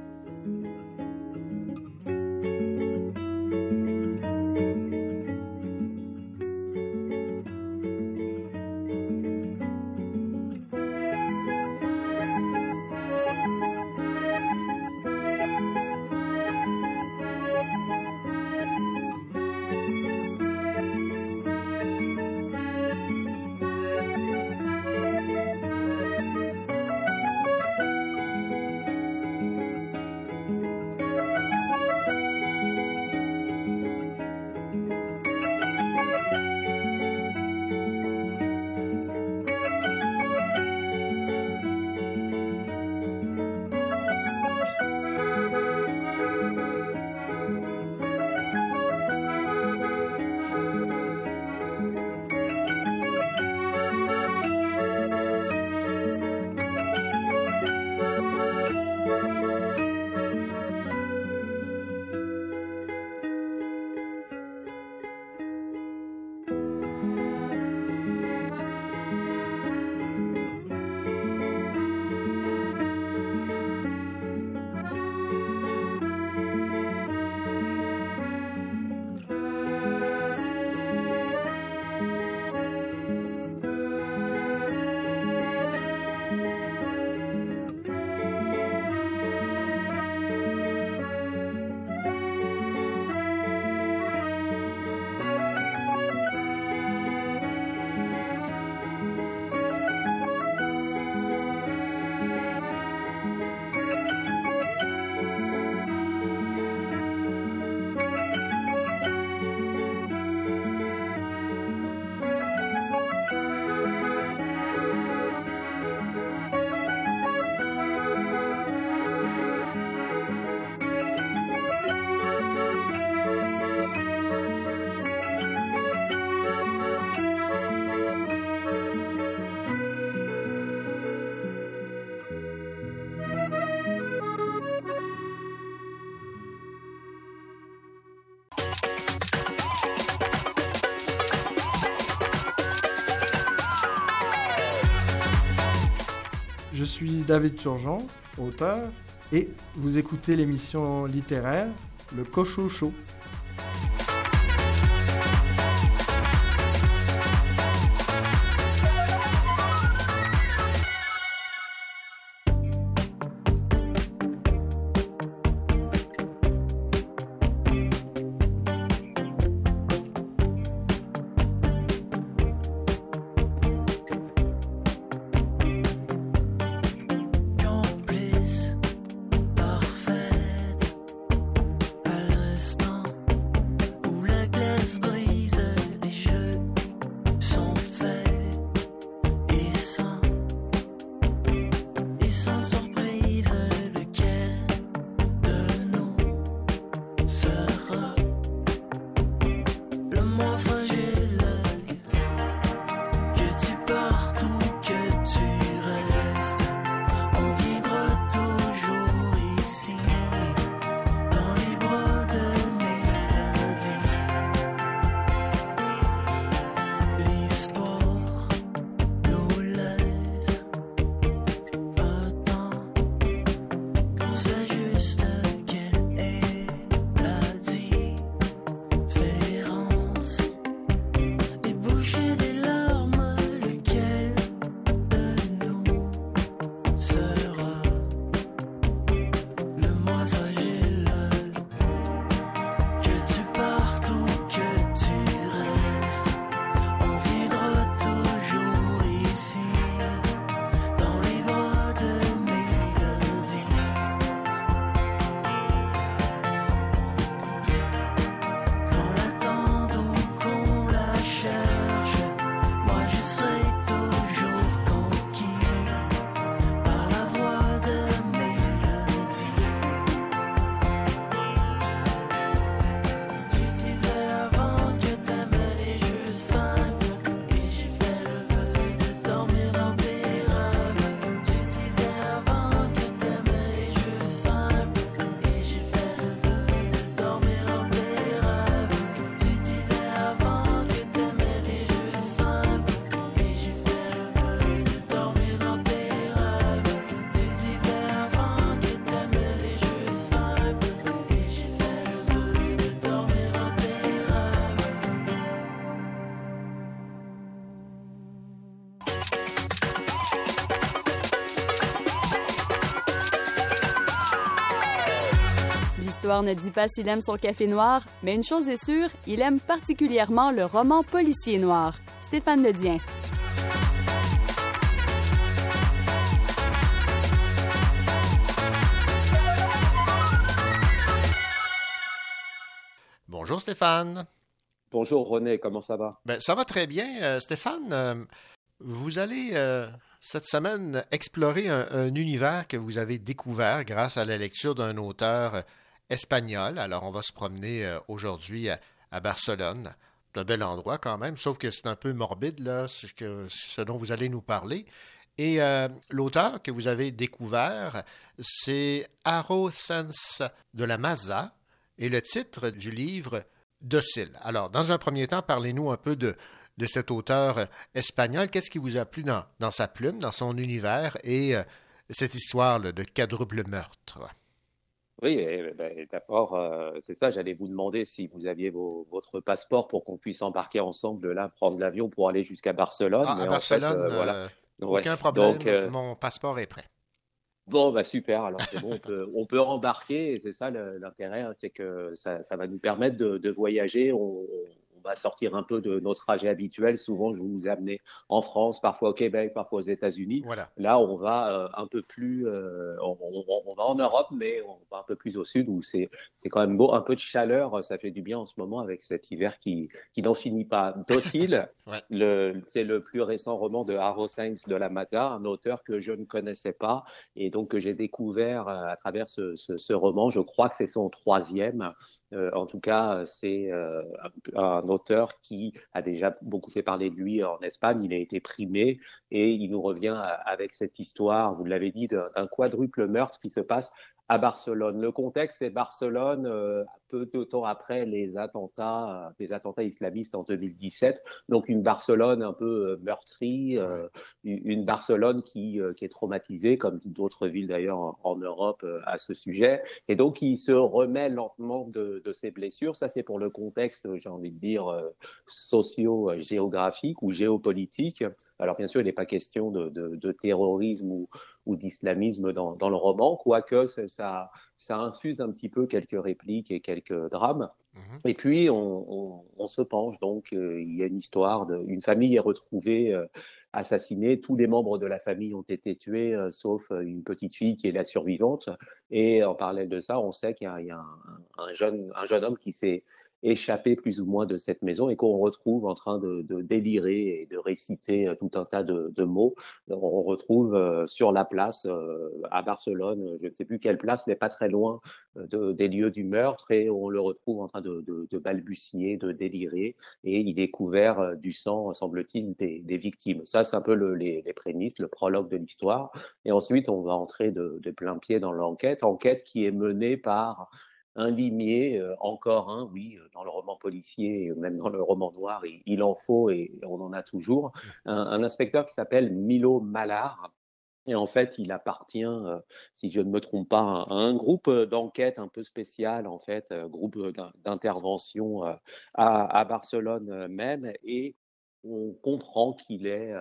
Je suis David Turgeon, auteur, et vous écoutez l'émission littéraire Le Cochot Ne dit pas s'il aime son café noir, mais une chose est sûre, il aime particulièrement le roman policier noir. Stéphane Ledien. Bonjour Stéphane. Bonjour René, comment ça va? Ben, ça va très bien. Euh, Stéphane, euh, vous allez euh, cette semaine explorer un, univers que vous avez découvert grâce à la lecture d'un auteur Alors, on va se promener euh, aujourd'hui à, Barcelone. Un bel endroit quand même, sauf que c'est un peu morbide, ce, dont vous allez nous parler. Et euh, l'auteur que vous avez découvert, c'est Aro Sens de la Maza, et le titre du livre Docile. Alors, dans un premier temps, parlez-nous un peu de, de cet auteur espagnol. Qu'est-ce qui vous a plu dans, sa plume, dans son univers et euh, cette histoire de quadruple meurtre? Oui, ben, d'abord, euh, c'est ça, j'allais vous demander si vous aviez votre passeport pour qu'on puisse embarquer ensemble de là, prendre l'avion pour aller jusqu'à Barcelone. Ah, à Barcelone, euh, voilà. Euh, aucun problème, mon passeport est prêt. Bon, bah super, alors c'est bon, on peut, on peut embarquer, et c'est ça l'intérêt, hein, c'est que ça, ça, va nous permettre de, de voyager, on, on va sortir un peu de notre trajet habituel. Souvent, je vous ai amené en France, parfois au Québec, parfois aux États-Unis. Là, on va euh, un peu plus, euh, on, va en Europe, mais on va un peu plus au sud où c'est quand même beau, un peu de chaleur. Ça fait du bien en ce moment avec cet hiver qui, qui n'en finit pas. Docile, c'est le plus récent roman de Haro Sainz de la Mata, un auteur que je ne connaissais pas et donc que j'ai découvert euh, à travers ce, ce, roman. Je crois que c'est son troisième. en tout cas, c'est un auteur qui a déjà beaucoup fait parler de lui en Espagne. Il a été primé et il nous revient avec cette histoire, vous l'avez dit, d'un quadruple meurtre qui se passe à Barcelone. Le contexte, c'est Barcelone, euh, peu de temps après les attentats, euh, des attentats islamistes en 2017. Donc une Barcelone un peu euh, meurtrie, une Barcelone qui, qui est traumatisée, comme d'autres villes d'ailleurs en, en, Europe à ce sujet. Et donc il se remet lentement de, de ses blessures. Ça, c'est pour le contexte, j'ai envie de dire, socio-géographique ou géopolitique. Alors bien sûr, il n'est pas question de, de, de terrorisme ou, ou d'islamisme dans, dans, le roman, quoique ça, ça infuse un petit peu quelques répliques et quelques drames. Mmh. Et puis, on, on, on, se penche, donc euh, il y a une histoire, de, une famille est retrouvée euh, assassinée, tous les membres de la famille ont été tués, euh, sauf une petite fille qui est la survivante. Et en parallèle de ça, on sait qu'il y a, il y a un, un, jeune, un jeune homme qui s'est échappé plus ou moins de cette maison et qu'on retrouve en train de, délirer et de réciter euh, tout un tas de, mots. On retrouve euh, sur la place euh, à Barcelone, je ne sais plus quelle place, mais pas très loin de, des lieux du meurtre et on le retrouve en train de, balbutier, de délirer et il est couvert du sang, semble-t-il, des, victimes. Ça, c'est un peu le, les, prémices, le prologue de l'histoire. Et ensuite, on va entrer de plein pied dans l'enquête, enquête qui est menée par un limier, euh, encore un, oui, euh, dans le roman policier, même dans le roman noir, il, en faut et on en a toujours, un, inspecteur qui s'appelle Milo Malard. Et en fait, il appartient, euh, si je ne me trompe pas, à un groupe d'enquête un peu spécial, en fait, groupe d'intervention à, Barcelone même, et on comprend qu'il est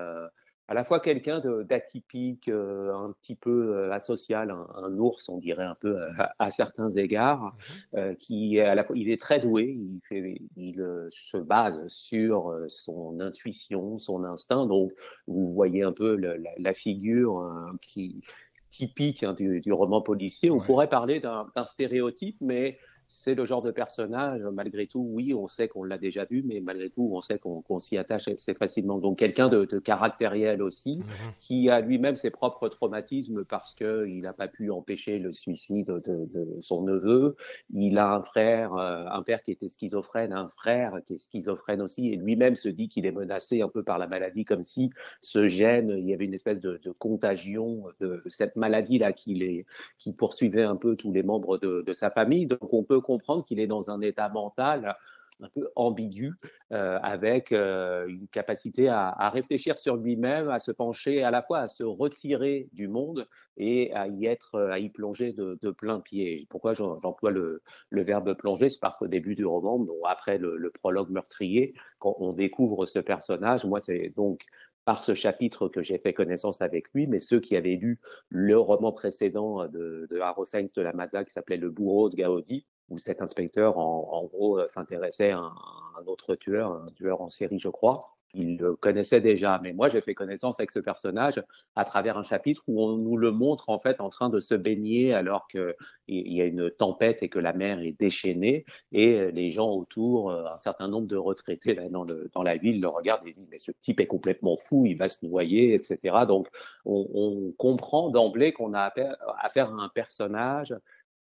à la fois quelqu'un d'atypique, euh, un petit peu euh, asocial, un, un, ours, on dirait un peu euh, à, à certains égards, mmh euh, qui à la fois, il est très doué, il, fait, il se base sur son intuition, son instinct. Donc, vous voyez un peu le, la, la, figure qui typique hein, du, du, roman policier. On ouais. pourrait parler d'un stéréotype, mais c'est le genre de personnage, malgré tout, oui, on sait qu'on l'a déjà vu, mais malgré tout, on sait qu'on qu s'y attache assez facilement. Donc quelqu'un de, de, caractériel aussi, mmh. qui a lui-même ses propres traumatismes parce qu'il n'a pas pu empêcher le suicide de, de, son neveu. Il a un frère, euh, un père qui était schizophrène, un frère qui est schizophrène aussi, et lui-même se dit qu'il est menacé un peu par la maladie, comme si ce gène, il y avait une espèce de, de contagion de cette maladie-là qui, qui poursuivait un peu tous les membres de, de sa famille. Donc on peut comprendre qu'il est dans un état mental un peu ambigu, euh, avec euh, une capacité à, réfléchir sur lui-même, à se pencher à la fois à se retirer du monde et à y être, à y plonger de, plein pied. Pourquoi j'emploie le, verbe plonger? C'est parce qu'au début du roman, bon, après le, le, prologue meurtrier, quand on découvre ce personnage, moi c'est donc par ce chapitre que j'ai fait connaissance avec lui, mais ceux qui avaient lu le roman précédent de, de Haro Sainz de la Maza qui s'appelait Le bourreau de Gaudi, où cet inspecteur, en, gros, euh, s'intéressait à, un, autre tueur, un tueur en série, je crois. Il le connaissait déjà, mais moi j'ai fait connaissance avec ce personnage à travers un chapitre où on nous le montre en fait en train de se baigner alors qu'il y a une tempête et que la mer est déchaînée et les gens autour, euh, un certain nombre de retraités dans, la ville le regardent et disent mais ce type est complètement fou, il va se noyer, etc. Donc on, on comprend d'emblée qu'on a affaire à un personnage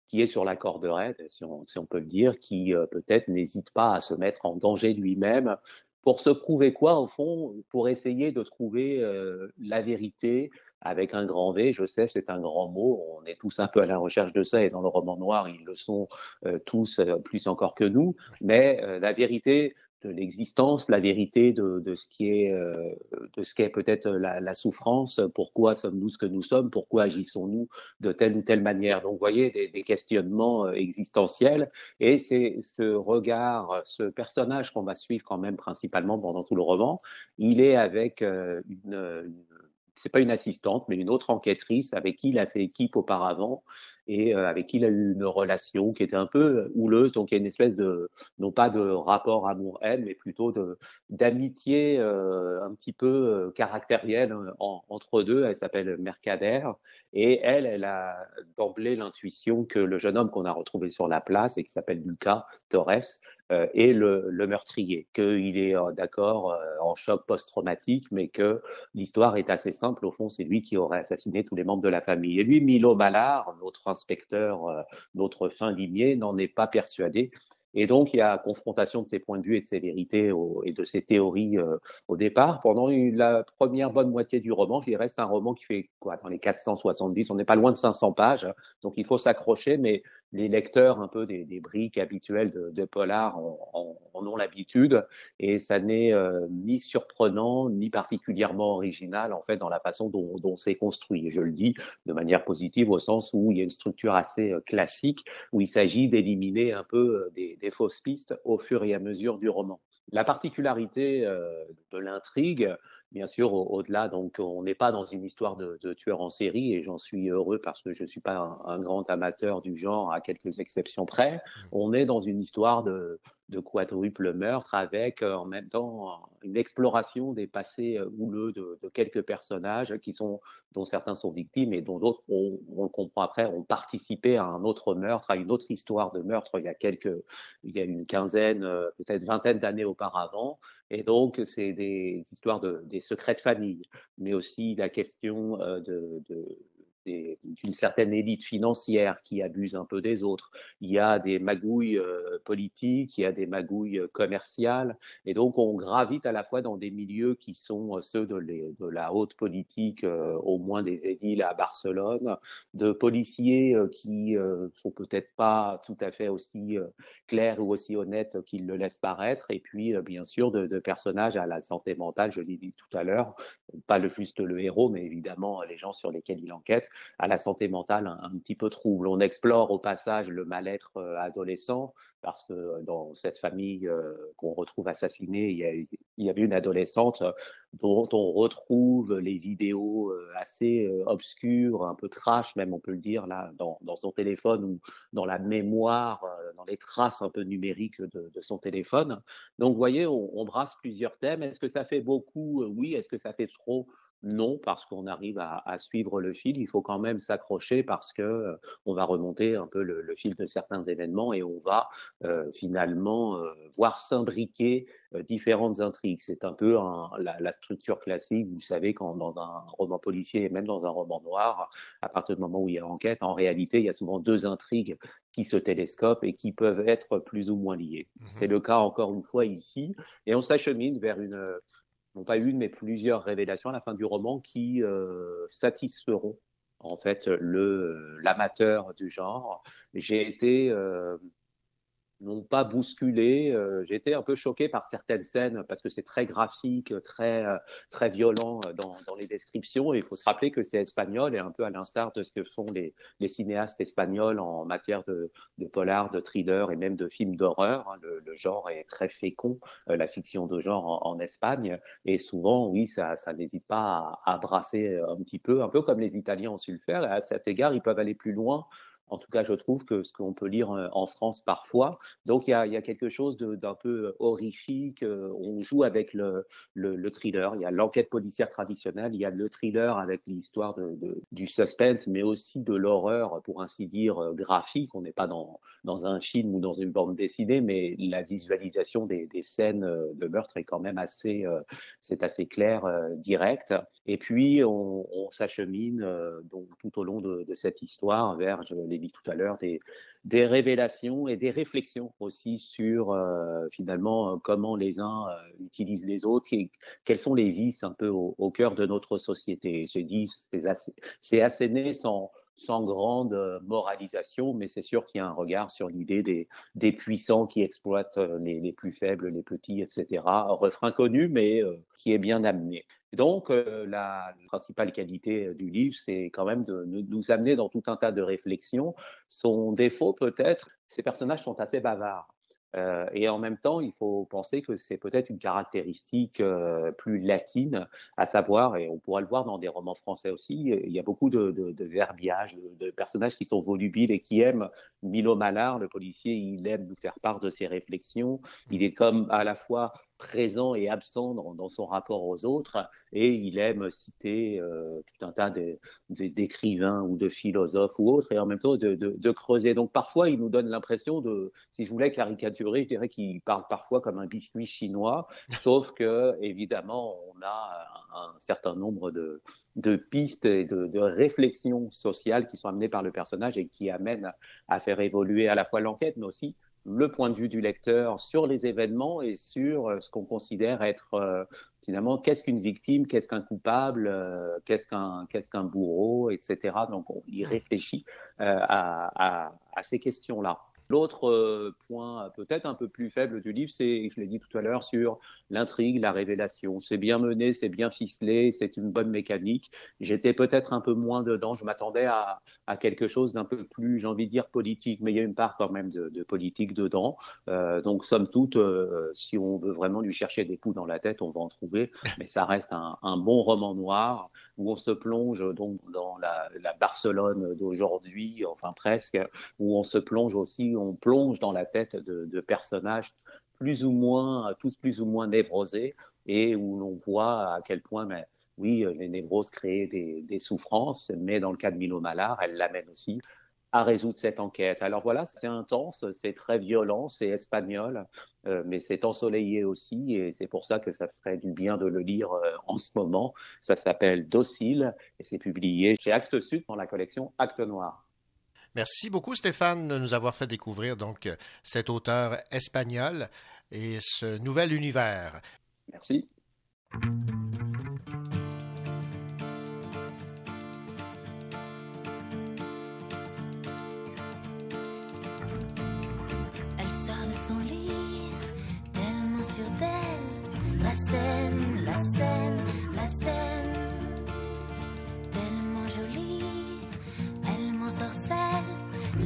qui est sur la corde raide, si on, peut le dire, qui euh, peut-être n'hésite pas à se mettre en danger lui-même pour se prouver quoi, au fond, pour essayer de trouver euh, la vérité avec un grand V. Je sais, c'est un grand mot. On est tous un peu à la recherche de ça, et dans le roman noir, ils le sont euh, tous plus encore que nous. Mais la vérité, de l'existence, la vérité de, de, ce qui est, euh, de ce qu'est peut-être la, la, souffrance, pourquoi sommes-nous ce que nous sommes, pourquoi agissons-nous de telle ou telle manière. Donc, vous voyez, des, des questionnements euh, existentiels. Et c'est ce regard, ce personnage qu'on va suivre quand même principalement pendant tout le roman, il est avec euh, une, une c'est pas une assistante, mais une autre enquêtrice avec qui il a fait équipe auparavant et euh, avec qui il a eu une relation qui était un peu houleuse. Donc il y a une espèce de, non pas de rapport amour-haine, mais plutôt d'amitié euh, un petit peu euh, caractérielle en, entre deux. Elle s'appelle Mercader et elle, elle a d'emblée l'intuition que le jeune homme qu'on a retrouvé sur la place et qui s'appelle Lucas Torres euh, est le, meurtrier, qu'il est euh, d'accord euh, en choc post-traumatique, mais que l'histoire est assez simple. Au fond, c'est lui qui aurait assassiné tous les membres de la famille. Et lui, Milo Ballard, notre inspecteur, notre fin limier, n'en est pas persuadé Et donc, il y a confrontation de ces points de vue et de ces vérités et de ces théories au départ. Pendant la première bonne moitié du roman, il reste un roman qui fait quoi dans les 470, on n'est pas loin de 500 pages, donc il faut s'accrocher, mais les lecteurs un peu des, briques habituelles de, de Polar en, ont l'habitude, et ça n'est ni surprenant, ni particulièrement original, en fait, dans la façon dont, c'est construit. Je le dis de manière positive au sens où il y a une structure assez classique, où il s'agit d'éliminer un peu des, des fausses pistes au fur et à mesure du roman. La particularité euh, de l'intrigue, bien sûr, au-delà, donc on n'est pas dans une histoire de, de tueur en série, et j'en suis heureux parce que je ne suis pas un, un, grand amateur du genre, à quelques exceptions près. Mmh. On est dans une histoire de, de quadruple meurtre avec euh, en même temps une exploration des passés euh, houleux de, de, quelques personnages qui sont, dont certains sont victimes et dont d'autres, on, on, le comprend après, ont participé à un autre meurtre, à une autre histoire de meurtre il y a quelques, il y a une quinzaine, euh, peut-être vingtaine d'années auparavant. Et donc, c'est des histoires de, des secrets de famille, mais aussi la question de, de d'une certaine élite financière qui abuse un peu des autres. Il y a des magouilles euh, politiques, il y a des magouilles euh, commerciales, et donc on gravite à la fois dans des milieux qui sont euh, ceux de, la haute politique, au moins des édiles à Barcelone, de policiers qui sont peut-être pas tout à fait aussi clairs ou aussi honnêtes qu'ils le laissent paraître, et puis bien sûr de, de, personnages à la santé mentale, je l'ai dit tout à l'heure, pas le juste le héros, mais évidemment les gens sur lesquels il enquête, à la santé mentale un, petit peu trouble. On explore au passage le mal-être euh, adolescent parce que euh, dans cette famille euh, qu'on retrouve assassinée, il y, a, avait une adolescente dont on retrouve les vidéos assez obscures, un peu trash même on peut le dire là dans, son téléphone ou dans la mémoire, dans les traces un peu numériques de, son téléphone. Donc vous voyez, on brasse plusieurs thèmes. Est-ce que ça fait beaucoup? Oui. Est-ce que ça fait trop? Non, parce qu'on arrive à, à, suivre le fil. Il faut quand même s'accrocher parce que euh, on va remonter un peu le, le, fil de certains événements et on va euh, finalement euh, voir s'imbriquer différentes intrigues. C'est un peu un, la, la, structure classique. Vous savez, quand dans un roman policier et même dans un roman noir, à partir du moment où il y a enquête, en réalité, il y a souvent deux intrigues qui se télescopent et qui peuvent être plus ou moins liées. Mmh. C'est le cas encore une fois ici, et on s'achemine vers une non pas une, mais plusieurs révélations à la fin du roman qui euh, satisferont en fait le l'amateur du genre. J'ai été euh, n'ont pas bousculé. Euh, un peu choqué par certaines scènes parce que c'est très graphique, très euh, très violent euh, dans, dans, les descriptions. Et il faut se rappeler que c'est espagnol et un peu à l'instar de ce que font les, les cinéastes espagnols en matière de, de polar, de thriller et même de films d'horreur. Hein. Le, le, genre est très fécond, euh, la fiction de genre en, en, Espagne. Et souvent, oui, ça, ça n'hésite pas à, à brasser un petit peu, un peu comme les Italiens ont su le faire. Et à cet égard, ils peuvent aller plus loin en tout cas, je trouve que ce qu'on peut lire euh, en France parfois. Donc, il y a, quelque chose d'un peu horrifique. Euh, on joue avec le, le, le thriller. Il y a l'enquête policière traditionnelle. Il y a le thriller avec l'histoire du suspense, mais aussi de l'horreur, pour ainsi dire, euh, graphique. On n'est pas dans, un film ou dans une bande dessinée, mais la visualisation des, scènes de meurtre est quand même assez, c'est assez clair, direct. Et puis, on, s'achemine tout au long de, de cette histoire vers, je dit tout à l'heure, des, révélations et des réflexions aussi sur euh, finalement comment les uns euh, utilisent les autres et quels sont les vices un peu au, au cœur de notre société. J'ai dit, c'est asséné sans sans grande euh, moralisation, mais c'est sûr qu'il y a un regard sur l'idée des, puissants qui exploitent euh, les, plus faibles, les petits, etc. Refrain connu, mais euh, qui est bien amené. Donc, la principale qualité du livre, c'est quand même de nous amener dans tout un tas de réflexions. Son défaut, peut-être, ces personnages sont assez bavards. Euh, et en même temps, il faut penser que c'est peut-être une caractéristique euh, plus latine, à savoir, et on pourra le voir dans des romans français aussi, il y a beaucoup de, de, de verbiage, de, de, personnages qui sont volubiles et qui aiment. Milo Malard, le policier, il aime nous faire part de ses réflexions. Il est comme à la fois présent et absent dans, son rapport aux autres, et il aime citer euh, tout un tas d'écrivains ou de philosophes ou autres, et en même temps de, creuser. Donc parfois, il nous donne l'impression de, si je voulais caricaturer, je dirais qu'il parle parfois comme un biscuit chinois, sauf que évidemment, on a un, certain nombre de, pistes et de, réflexions sociales qui sont amenées par le personnage et qui amènent à faire évoluer à la fois l'enquête, mais aussi le point de vue du lecteur sur les événements et sur euh, ce qu'on considère être euh, finalement qu'est-ce qu'une victime, qu'est-ce qu'un coupable, euh, qu'est-ce qu'un bourreau, etc. Donc on y réfléchit à, à, ces questions-là. L'autre euh, point peut-être un peu plus faible du livre, c'est, je l'ai dit tout à l'heure, sur l'intrigue, la révélation. C'est bien mené, c'est bien ficelé, c'est une bonne mécanique. J'étais peut-être un peu moins dedans, je m'attendais à, quelque chose d'un peu plus, j'ai envie de dire, politique, mais il y a une part quand même de, politique dedans. Euh, donc, somme toute, euh, si on veut vraiment lui chercher des coups dans la tête, on va en trouver, mais ça reste un, bon roman noir où on se plonge donc dans la Barcelone d'aujourd'hui, enfin presque, où on se plonge aussi on plonge dans la tête de, personnages plus ou moins, tous plus ou moins névrosés, et où l'on voit à quel point, mais, oui, les névroses créent des, souffrances, mais dans le cas de Milo Malar, elle l'amène aussi à résoudre cette enquête. Alors voilà, c'est intense, c'est très violent, c'est espagnol, euh, mais c'est ensoleillé aussi, et c'est pour ça que ça ferait du bien de le lire euh, en ce moment. Ça s'appelle Docile, et c'est publié chez Actes Sud dans la collection Actes Noir. Merci beaucoup, Stéphane, de nous avoir fait découvrir donc cet auteur espagnol et ce nouvel univers. Merci.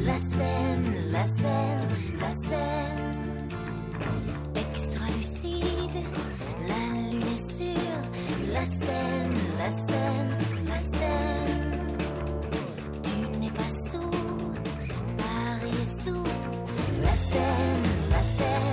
La scène, la scène, la scène. Extra lucide, la lune est sûre. La scène, la scène, la scène. Tu n'es pas sous, Paris est sous. La scène, la scène,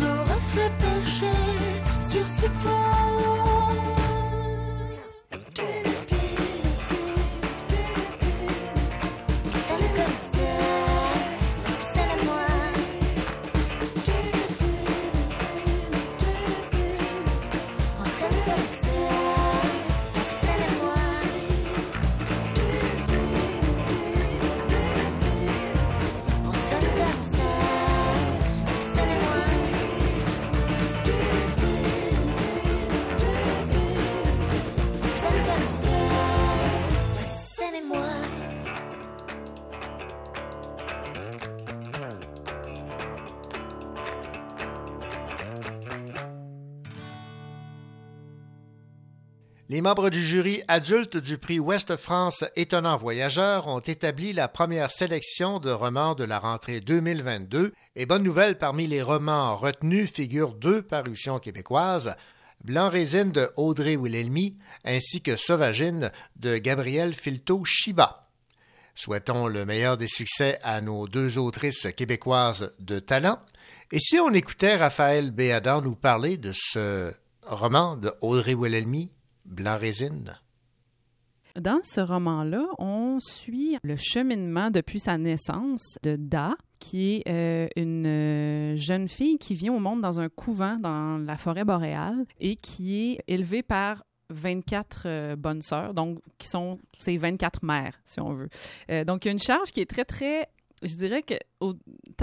Nos reflets penchés sur ce pont. Les membres du jury adulte du prix Ouest France Étonnant Voyageur ont établi la première sélection de romans de la rentrée 2022 et bonne nouvelle parmi les romans retenus figurent deux parutions québécoises, Blanc résine de Audrey Wilhelmy ainsi que Sauvagine de Gabriel Filto Chiba. Souhaitons le meilleur des succès à nos deux autrices québécoises de talent. Et si on écoutait Raphaël Béadan nous parler de ce roman de Audrey Wilhelmy, Dans ce roman-là, on suit le cheminement depuis sa naissance de Da, qui est euh, une euh, jeune fille qui vient au monde dans un couvent dans la forêt boréale et qui est élevée par 24 euh, bonnes sœurs, donc qui sont ses 24 mères, si on veut. Euh, donc, il y a une charge qui est très, très je dirais que au-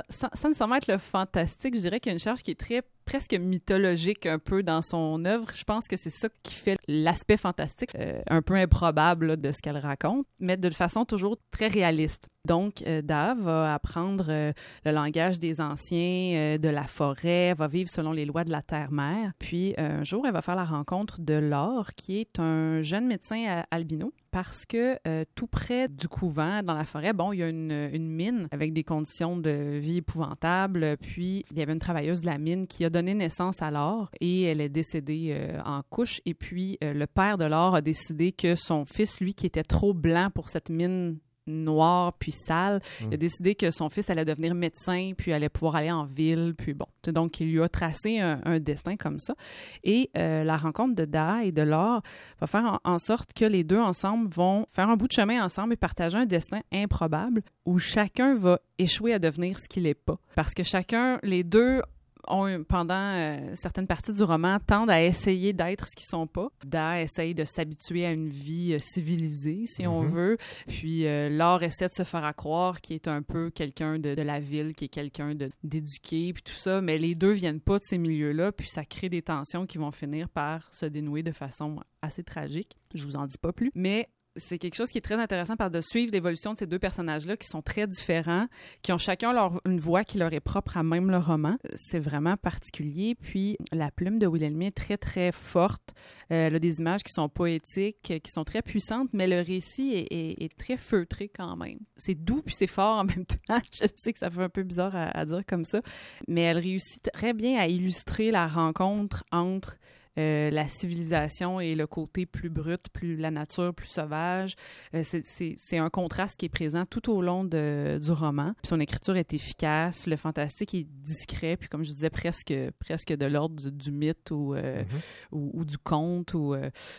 sans, sans nécessairement être le fantastique, je dirais qu'il y a une charge qui est très presque mythologique un peu dans son œuvre. Je pense que c'est ça qui fait l'aspect fantastique, euh, un peu improbable de ce qu'elle raconte, mais de façon toujours très réaliste. Donc, euh, Dave va apprendre euh, le langage des anciens, de la forêt, va vivre selon les lois de la terre-mère. Puis, un jour, elle va faire la rencontre de Laure, qui est un jeune médecin albino, parce que euh, tout près du couvent, dans la forêt, bon, il y a une, mine avec des conditions de vie épouvantables. Puis, il y avait une travailleuse de la mine qui a donné naissance à Laure et elle est décédée euh, en couche. Et puis, euh, le père de Laure a décidé que son fils, lui, qui était trop blanc pour cette mine noire puis sale. Il a décidé que son fils allait devenir médecin puis allait pouvoir aller en ville puis bon. Donc il lui a tracé un, un destin comme ça. Et euh, la rencontre de Da et de Laure va faire en, en sorte que les deux ensemble vont faire un bout de chemin ensemble et partager un destin improbable où chacun va échouer à devenir ce qu'il n'est pas. Parce que chacun les deux ont, pendant euh, certaines parties du roman, tendent à essayer d'être ce qu'ils sont pas. Da essaye de s'habituer à une vie euh, civilisée, si on Mhm. veut. Puis euh, Laure essaie de se faire à croire qu'il est un peu quelqu'un de, de la ville, qui est quelqu'un d'éduqué, puis tout ça. Mais les deux viennent pas de ces milieux-là, puis ça crée des tensions qui vont finir par se dénouer de façon assez tragique. Je vous en dis pas plus. Mais c'est quelque chose qui est très intéressant par de suivre l'évolution de ces deux personnages-là qui sont très différents, qui ont chacun leur, une voix qui leur est propre à même le roman. C'est vraiment particulier. Puis la plume de Wilhelmie est très, très forte. Euh, elle a des images qui sont poétiques, qui sont très puissantes, mais le récit est, très feutré quand même. C'est doux puis c'est fort en même temps. Je sais que ça fait un peu bizarre à dire comme ça, mais elle réussit très bien à illustrer la rencontre entre euh, la civilisation et le côté plus brut, plus la nature, plus sauvage. Euh, c'est- un contraste qui est présent tout au long de- du roman. Puis son écriture est efficace, le fantastique est discret, puis comme je disais, presque, presque de l'ordre du, du mythe ou, euh, ou, ou du conte. Ou,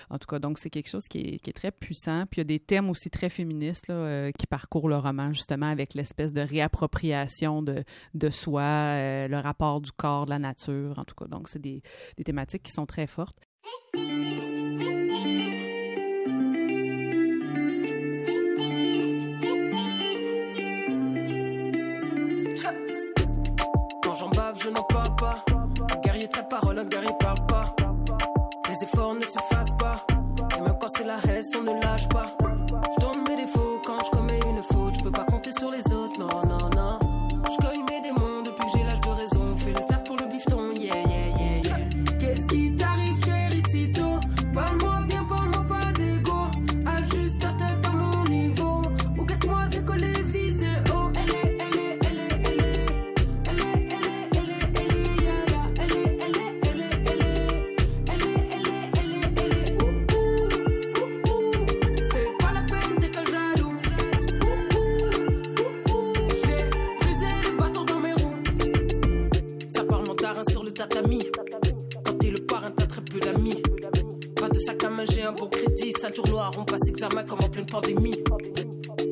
en tout cas, donc c'est quelque chose qui est, qui est très puissant. Puis il y a des thèmes aussi très féministes là, qui parcourent le roman, justement, avec l'espèce de réappropriation de, de soi, le rapport du corps, de la nature, en tout cas. Donc c'est des, des thématiques qui sont très Quand j'en bave, je n'en parle pas. Un guerrier très parole, un guerrier parle pas. Les efforts ne s'effacent pas. Et même quand c'est la haine, on ne lâche pas. Je j'ai un bon crédit. Ceinture noire, on passe examen comme en pleine pandémie.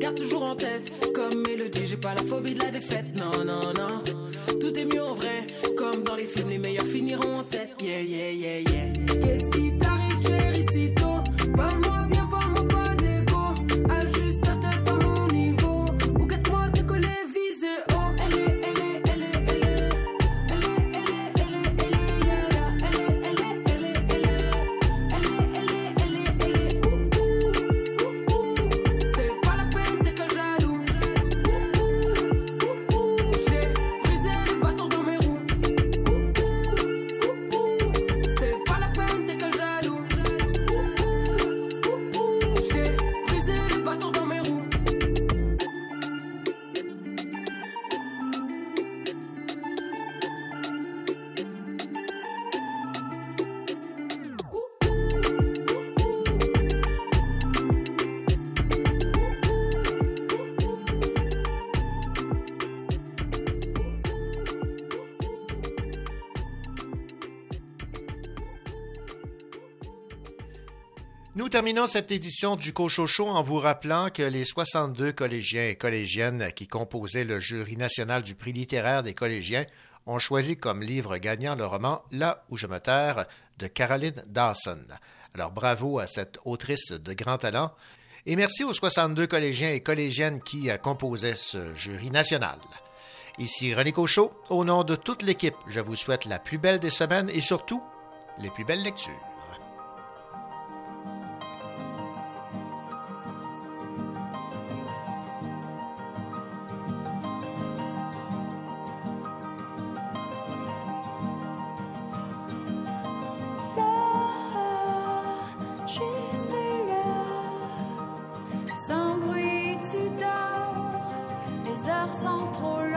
Garde toujours en tête, comme mélodie, j'ai pas la phobie de la défaite. Non, non, non. Tout est mieux en vrai, comme dans les films, les meilleurs finiront en tête. Yeah, yeah, yeah, yeah. Qu'est-ce qui t'arrive, chéricito? Parle-moi bien, parle-moi terminons cette édition du Cochocho en vous rappelant que les 62 collégiens et collégiennes qui composaient le jury national du prix littéraire des collégiens ont choisi comme livre gagnant le roman Là où je me terre de Caroline Dawson. Alors bravo à cette autrice de grand talent et merci aux 62 collégiens et collégiennes qui euh, composaient ce jury national. Ici René Cochot, au nom de toute l'équipe, je vous souhaite la plus belle des semaines et surtout les plus belles lectures. juste là. Sans bruit, tu dors, les heures sont trop longues.